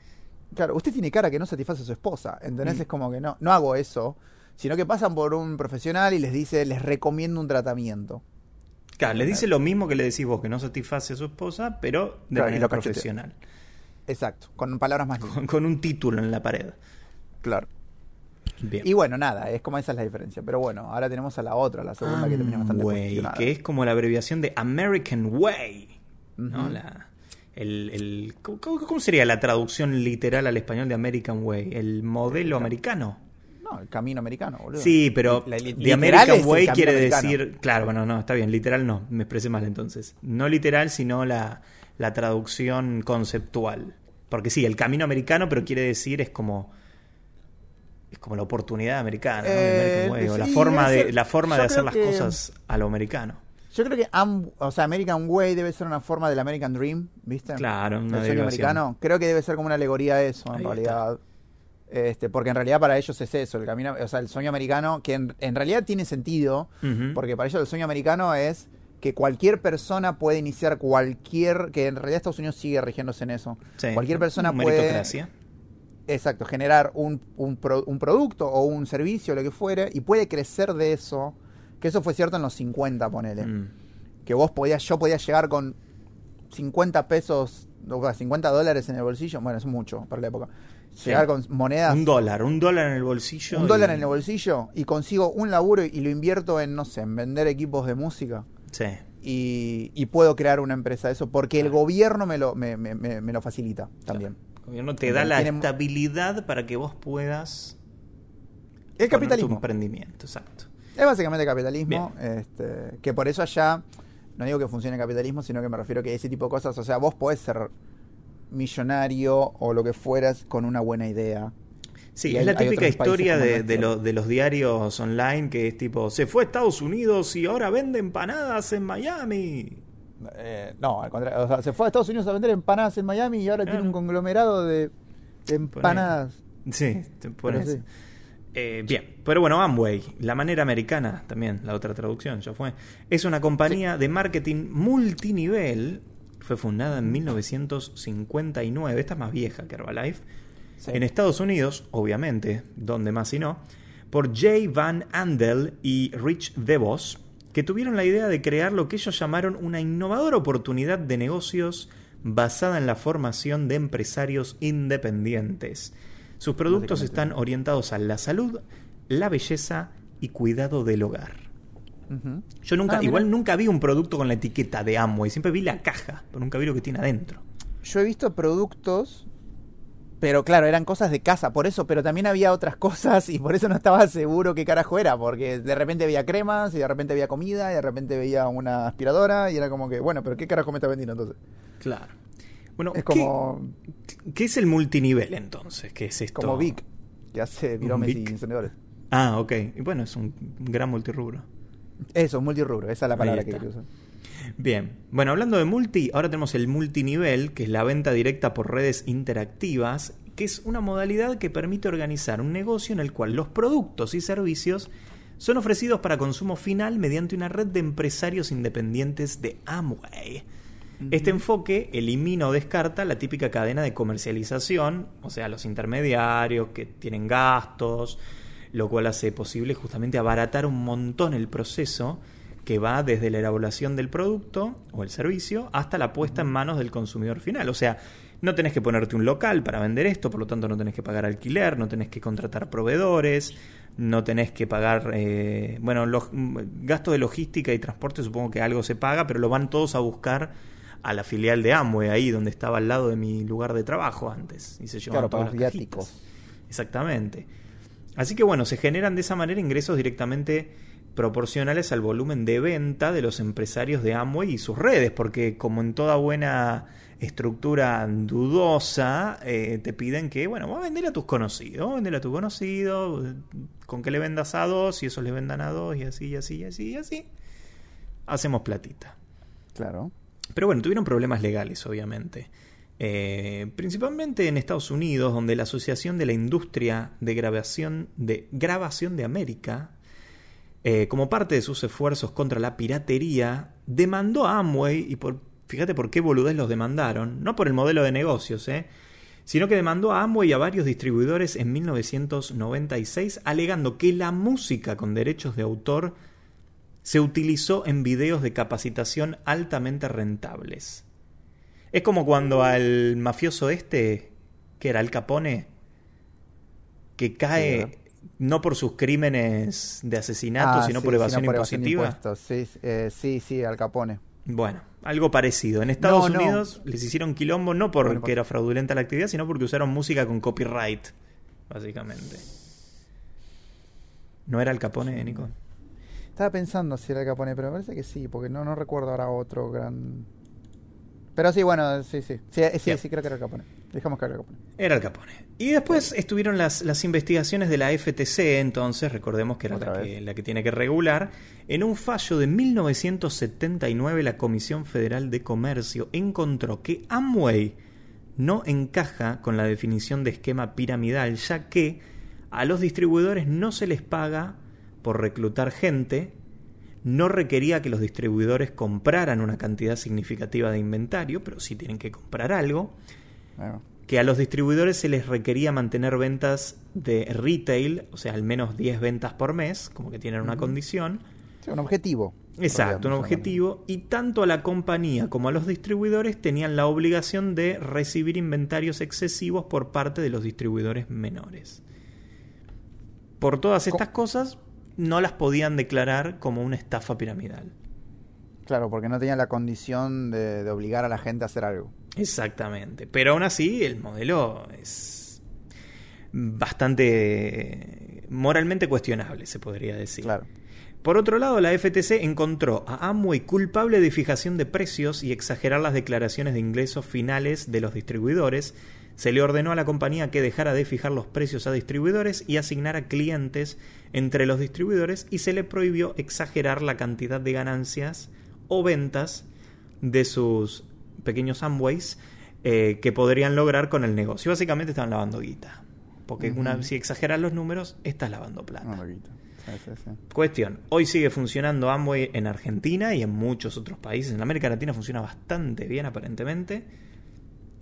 Claro, usted tiene cara que no satisface a su esposa, ¿entendés? Mm. Es como que no, no hago eso, sino que pasan por un profesional y les dice, les recomiendo un tratamiento. Claro, le dice lo mismo que le decís vos, que no satisface a su esposa, pero de Claro, manera profesional. Exacto, con palabras más con un título en la pared. Claro. Bien. Y bueno, nada, es como esa es la diferencia. Pero bueno, ahora tenemos a la otra, la segunda que es bastante Amway, cuestionada. que es como la abreviación de American Way. ¿no? La- el, el- ¿cómo, cómo sería la traducción literal al español de American Way? ¿El modelo americano? No, el camino americano, boludo. Sí, pero La- The li- literal American Way quiere americano. decir. Claro, bueno, no, está bien, literal no, me expresé mal entonces. No literal, sino la, la traducción conceptual. Porque sí, el camino americano, pero quiere decir es como. Es como la oportunidad americana, ¿no? Eh, American Way, o la sí, forma de, ser- la forma de hacer las que- cosas a lo americano. Yo creo que o sea, American Way debe ser una forma del American Dream, ¿viste? Claro, una el sueño americano. Creo que debe ser como una alegoría a eso, en Ahí realidad. Este, porque en realidad para ellos es eso, el camino, o sea, el sueño americano, que en, en realidad tiene sentido, porque para ellos el sueño americano es que cualquier persona puede iniciar cualquier, que en realidad Estados Unidos sigue rigiéndose en eso. Sí, Cualquier persona puede. Exacto, generar un, un, pro- un producto o un servicio, lo que fuere, y puede crecer de eso, que eso fue cierto en los 50, ponele Mm. que vos podías, yo podía llegar con 50 pesos, o sea, 50 dólares en el bolsillo, bueno, es mucho para la época. Llegar Sí. con monedas, Un dólar, un dólar en el bolsillo. un dólar en el bolsillo y consigo un laburo y lo invierto en, no sé, en vender equipos de música Sí. y, y puedo crear una empresa de eso porque el gobierno me lo, me, me- me- me lo facilita también. Gobierno te da la Tiene- estabilidad para que vos puedas tu capitalismo. emprendimiento, exacto. Es básicamente capitalismo, este, que por eso allá, no digo que funcione el capitalismo, sino que me refiero que ese tipo de cosas, o sea, vos podés ser millonario o lo que fueras con una buena idea. Sí, Y es hay- la típica historia de, lo- de los diarios online que es tipo, se fue a Estados Unidos y ahora vende empanadas en Miami. Eh, no, al contrario, o sea, se fue a Estados Unidos a vender empanadas en Miami y ahora tiene un conglomerado de, empanadas. Sí, te pones- sí. Eh, bien, pero bueno, Amway, la manera americana, también la otra traducción ya fue, es una compañía de marketing multinivel, fue fundada en 1959, esta es más vieja que Herbalife, Sí. en Estados Unidos, obviamente, donde más si no, por Jay Van Andel y Rich DeVos, que tuvieron la idea de crear lo que ellos llamaron una innovadora oportunidad de negocios basada en la formación de empresarios independientes. Sus productos están orientados a la salud, la belleza y cuidado del hogar. Yo nunca, Ah, igual nunca vi un producto con la etiqueta de Amway, siempre vi la caja, pero nunca vi lo que tiene adentro. Yo he visto productos, pero claro, eran cosas de casa, por eso, pero también había otras *laughs* cosas y por eso no estaba seguro qué carajo era, porque de repente veía cremas y de repente veía comida y de repente veía una aspiradora y era como que, bueno, pero ¿qué carajo me está vendiendo entonces? Claro. Bueno, Es ¿qué- como, ¿qué, es el multinivel entonces? ¿Qué es esto? como Vic, que hace viromes y encendedores. Ah, ok. Y bueno, es un gran multirrubro. Eso, multirrubro, esa es la palabra que quería usar. Bien, bueno, hablando de multi, ahora tenemos el multinivel, que es la venta directa por redes interactivas, que es una modalidad que permite organizar un negocio en el cual los productos y servicios son ofrecidos para consumo final mediante una red de empresarios independientes de Amway. Este enfoque elimina o descarta la típica cadena de comercialización, o sea, los intermediarios que tienen gastos, lo cual hace posible justamente abaratar un montón el proceso que va desde la elaboración del producto o el servicio hasta la puesta en manos del consumidor final. O sea, no tenés que ponerte un local para vender esto, por lo tanto no tenés que pagar alquiler, no tenés que contratar proveedores, no tenés que pagar, eh, bueno, los mm, gastos de logística y transporte supongo que algo se paga, pero lo van todos a buscar a la filial de Amway, ahí donde estaba al lado de mi lugar de trabajo antes. Y se llevaban Claro, todas para las viáticos. Exactamente. Así que bueno, se generan de esa manera ingresos directamente proporcionales al volumen de venta de los empresarios de Amway y sus redes, porque como en toda buena estructura dudosa, eh, te piden que, bueno, vos a vender a tus conocidos, vender a tu conocido, eh, con que le vendas a dos y esos le vendan a dos y así, y así, y así, y así, hacemos platita. Claro. Pero bueno, tuvieron problemas legales, obviamente. Eh, principalmente en Estados Unidos, donde la Asociación de la Industria de Grabación de, grabación de América, eh, como parte de sus esfuerzos contra la piratería, demandó a Amway, y por, fíjate por qué boludez los demandaron, no por el modelo de negocios, eh, sino que demandó a Amway y a varios distribuidores en 1996, alegando que la música con derechos de autor se utilizó en videos de capacitación altamente rentables. Es como cuando al mafioso este, que era Al Capone, que cae no por sus crímenes de asesinato, Ah, sino sí, por evasión sino por impositiva. Sí, eh, sí, sí, Al Capone. Bueno, algo parecido. En Estados No, no. Unidos les hicieron quilombo no porque Bueno, era fraudulenta la actividad, sino porque usaron música con copyright, básicamente. ¿No era Al Capone, Nico? Estaba pensando si era el Capone, pero me parece que sí, porque no, no recuerdo ahora otro gran. Pero sí, bueno, sí, sí. Sí, sí, Bien. sí, creo que era el Capone. Dejamos que era el Capone. Era Al Capone. Y después estuvieron las, las investigaciones de la FTC, entonces, recordemos que era la que, la que tiene que regular. En un fallo de 1979, la Comisión Federal de Comercio encontró que Amway no encaja con la definición de esquema piramidal, ya que a los distribuidores no se les paga por reclutar gente, no requería que los distribuidores compraran una cantidad significativa de inventario, pero sí tienen que comprar algo Bueno, que a los distribuidores se les requería mantener ventas de retail, o sea, al menos 10 ventas por mes, como que tienen una condición. sí, un objetivo. Exacto, un objetivo. Y tanto a la compañía como a los distribuidores tenían la obligación de recibir inventarios excesivos por parte de los distribuidores menores. Por todas estas cosas, no las podían declarar como una estafa piramidal. Claro, porque no tenían la condición de, de obligar a la gente a hacer algo. Exactamente. Pero aún así, el modelo es bastante moralmente cuestionable, se podría decir. Claro. Por otro lado, la FTC encontró a Amway culpable de fijación de precios y exagerar las declaraciones de ingresos finales de los distribuidores. Se le ordenó a la compañía que dejara de fijar los precios a distribuidores y asignara clientes entre los distribuidores y se le prohibió exagerar la cantidad de ganancias o ventas de sus pequeños Amways eh, que podrían lograr con el negocio. Básicamente estaban lavando guita. Porque Ujú. una, si exageras los números, estás lavando plata. Un poquito. Sí, sí, sí. Cuestión, hoy sigue funcionando Amway en Argentina y en muchos otros países. En América Latina funciona bastante bien aparentemente.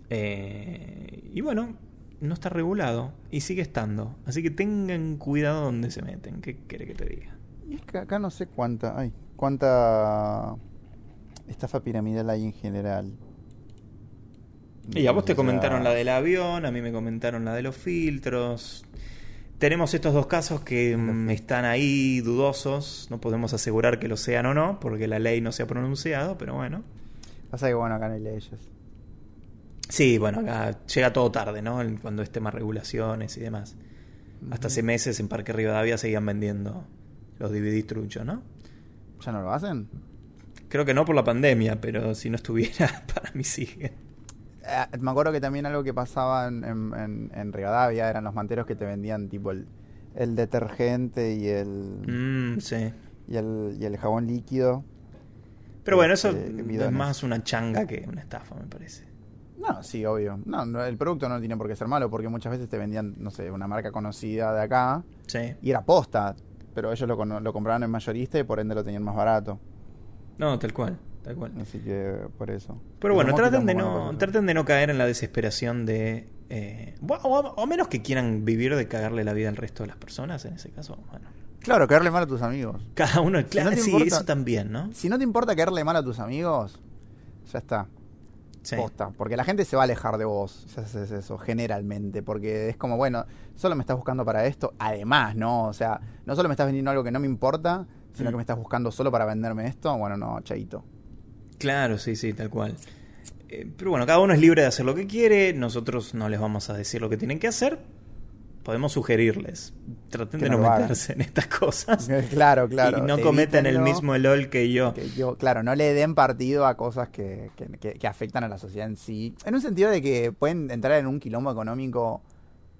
Eh, y bueno, no está regulado y sigue estando. Así que tengan cuidado donde se meten. ¿Qué quiere que te diga? Y es que acá no sé cuánta, ay, cuánta estafa piramidal hay en general. Y a vos te comentaron la del avión, a mí me comentaron la de los filtros. Tenemos estos dos casos que mm, están ahí dudosos. No podemos asegurar que lo sean o no, porque la ley no se ha pronunciado, pero bueno. Pasa que bueno, acá no hay leyes. Sí, bueno, acá llega todo tarde, ¿no? Cuando es tema regulaciones y demás. Hasta hace meses en Parque Rivadavia seguían vendiendo los DVDs truchos, ¿no? ¿Ya no lo hacen? Creo que no por la pandemia, pero si no estuviera, *laughs* para mí sigue. Eh, me acuerdo que también algo que pasaba en, en, en- en Rivadavia eran los manteros que te vendían tipo el, el detergente y el, Mm, sí. y el y el jabón líquido. Pero bueno, eso Este, es más una changa que una estafa, me parece. No, sí, obvio. No, no, el producto no tiene por qué ser malo porque muchas veces te vendían, no sé, una marca conocida de acá Sí. y era posta, pero ellos lo, lo compraban en mayorista y por ende lo tenían más barato. No, tal cual, tal cual. Así que por eso. Pero bueno, traten de, no, traten de no caer en la desesperación de... eh, o, o menos que quieran vivir de cagarle la vida al resto de las personas, en ese caso, bueno. Claro, caerle mal a tus amigos. Cada uno, Si claro, no sí, importa- eso también, ¿no? Si no te importa caerle mal a tus amigos, ya está. Sí. Posta, porque la gente se va a alejar de vos, si haces eso, generalmente, porque es como, bueno, solo me estás buscando para esto, además, ¿no? O sea, no solo me estás vendiendo algo que no me importa, sino Mm. que me estás buscando solo para venderme esto, bueno, no, chaito. Claro, sí, sí, tal cual. Eh, pero bueno, cada uno es libre de hacer lo que quiere, nosotros no les vamos a decir lo que tienen que hacer, podemos sugerirles. Traten de no lo meterse en estas cosas. *laughs* claro, claro. y no cometan el mismo LOL que yo. que yo, claro, no le den partido a cosas que, que, afectan a la sociedad en sí, en un sentido de que pueden entrar en un quilombo económico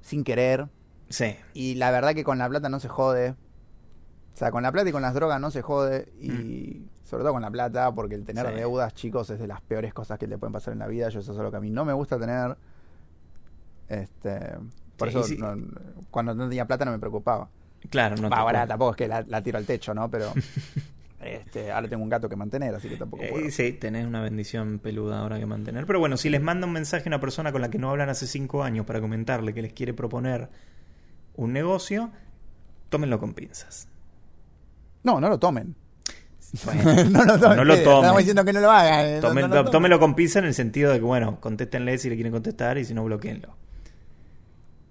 sin querer, Sí, Y la verdad que con la plata no se jode. O sea, con la plata y con las drogas no se jode. Y sobre todo con la plata, porque el tener Mm. Sí. deudas, chicos, es de las peores cosas que le pueden pasar en la vida. Yo eso es algo que a mí no me gusta tener. Este, por Sí, eso no- cuando no tenía plata no me preocupaba. claro, no te ahora tampoco es que la, la tiro al techo, ¿no? Pero *laughs* este, ahora tengo un gato que mantener, así que tampoco puedo. Eh, sí, tenés una bendición peluda ahora que mantener. Pero bueno, si les manda un mensaje a una persona con la que no hablan hace cinco años para comentarle que les quiere proponer un negocio, tómenlo con pinzas. No, no lo tomen. Bueno, *laughs* no lo tomen. No lo Fede, tomen. Estamos diciendo que no lo hagan. eh, no- tomen- no lo tomen. con pinzas en el sentido de que, bueno, contéstenle si le quieren contestar y si no, bloqueenlo.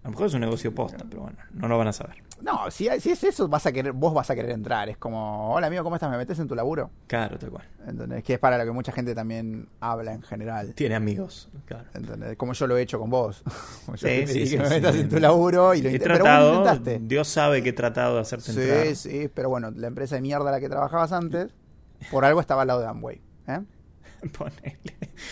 Lo mejor es un negocio posta, pero bueno, no lo van a saber. No, si, si es eso, vas a querer, vos vas a querer entrar. Es como, hola amigo, ¿cómo estás? ¿Me metes en tu laburo? Claro, tal cual. ¿Entendés? Que es para lo que mucha gente también habla en general. Tiene amigos, claro. ¿Entendés? Como yo lo he hecho con vos. *laughs* Como yo Sí, sí, que me metas en tu laburo y lo He intent- pero vos lo tratado, intentaste. Dios sabe que he tratado de hacerte entrar. Sí, sí, pero bueno, la empresa de mierda a la que trabajabas antes, por algo estaba al lado de Amway. ¿eh? *laughs* Ponele.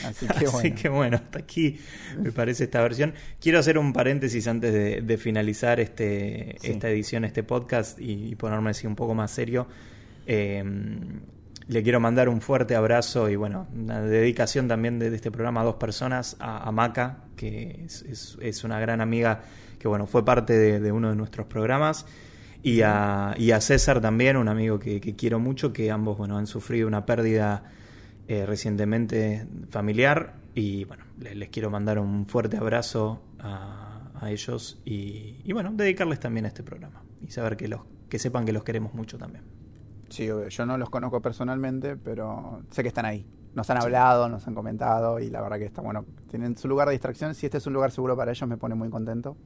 Así que Así bueno. que bueno, hasta aquí me parece esta versión. Quiero hacer un paréntesis antes de, de finalizar este, Sí. esta edición, este podcast y, y ponerme así un poco más serio. Eh, le quiero mandar un fuerte abrazo y bueno, una dedicación también de, de este programa a dos personas, a, a Maca, que es, es- es una gran amiga que bueno, fue parte de, de uno de nuestros programas. Y a, y a César también, un amigo que, que quiero mucho, que ambos bueno, han sufrido una pérdida eh, recientemente familiar y bueno, le- les, quiero mandar un fuerte abrazo a, a ellos y, y, bueno, dedicarles también a este programa y saber que los que sepan que los queremos mucho también. Sí, obvio, yo no los conozco personalmente, pero sé que están ahí. Nos han hablado, nos han comentado y la verdad que está bueno. Tienen su lugar de distracción. Si este es un lugar seguro para ellos, me pone muy contento.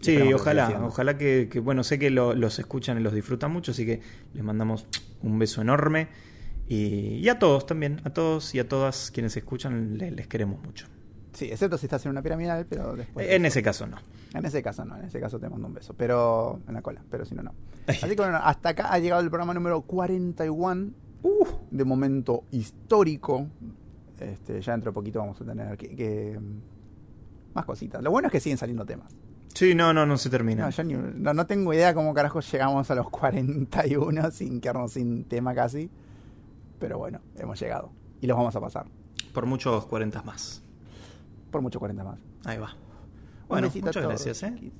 Sí, que ojalá, ojalá que, que, bueno, sé que lo- los escuchan y los disfrutan mucho, así que les mandamos un beso enorme y, y a todos también, a todos y a todas quienes escuchan le- les queremos mucho. Sí, excepto si estás en una piramidal, pero después. En ese caso no. En ese caso no, en ese caso te mando un beso. Pero en la cola, pero si no, no. *laughs* Así que bueno, hasta acá ha llegado el programa número 41. Uh, de momento histórico. Este, ya dentro de poquito vamos a tener que, que- más cositas. Lo bueno es que siguen saliendo temas. sí, no, no, no se termina. No, yo ni- no, no tengo idea cómo carajo llegamos a los 41 sin quedarnos sin tema casi. Pero bueno, hemos llegado. Y los vamos a pasar. Por muchos 40 más. Por mucho 40 más. Ahí va. Bueno, muchas todos, gracias, ¿eh?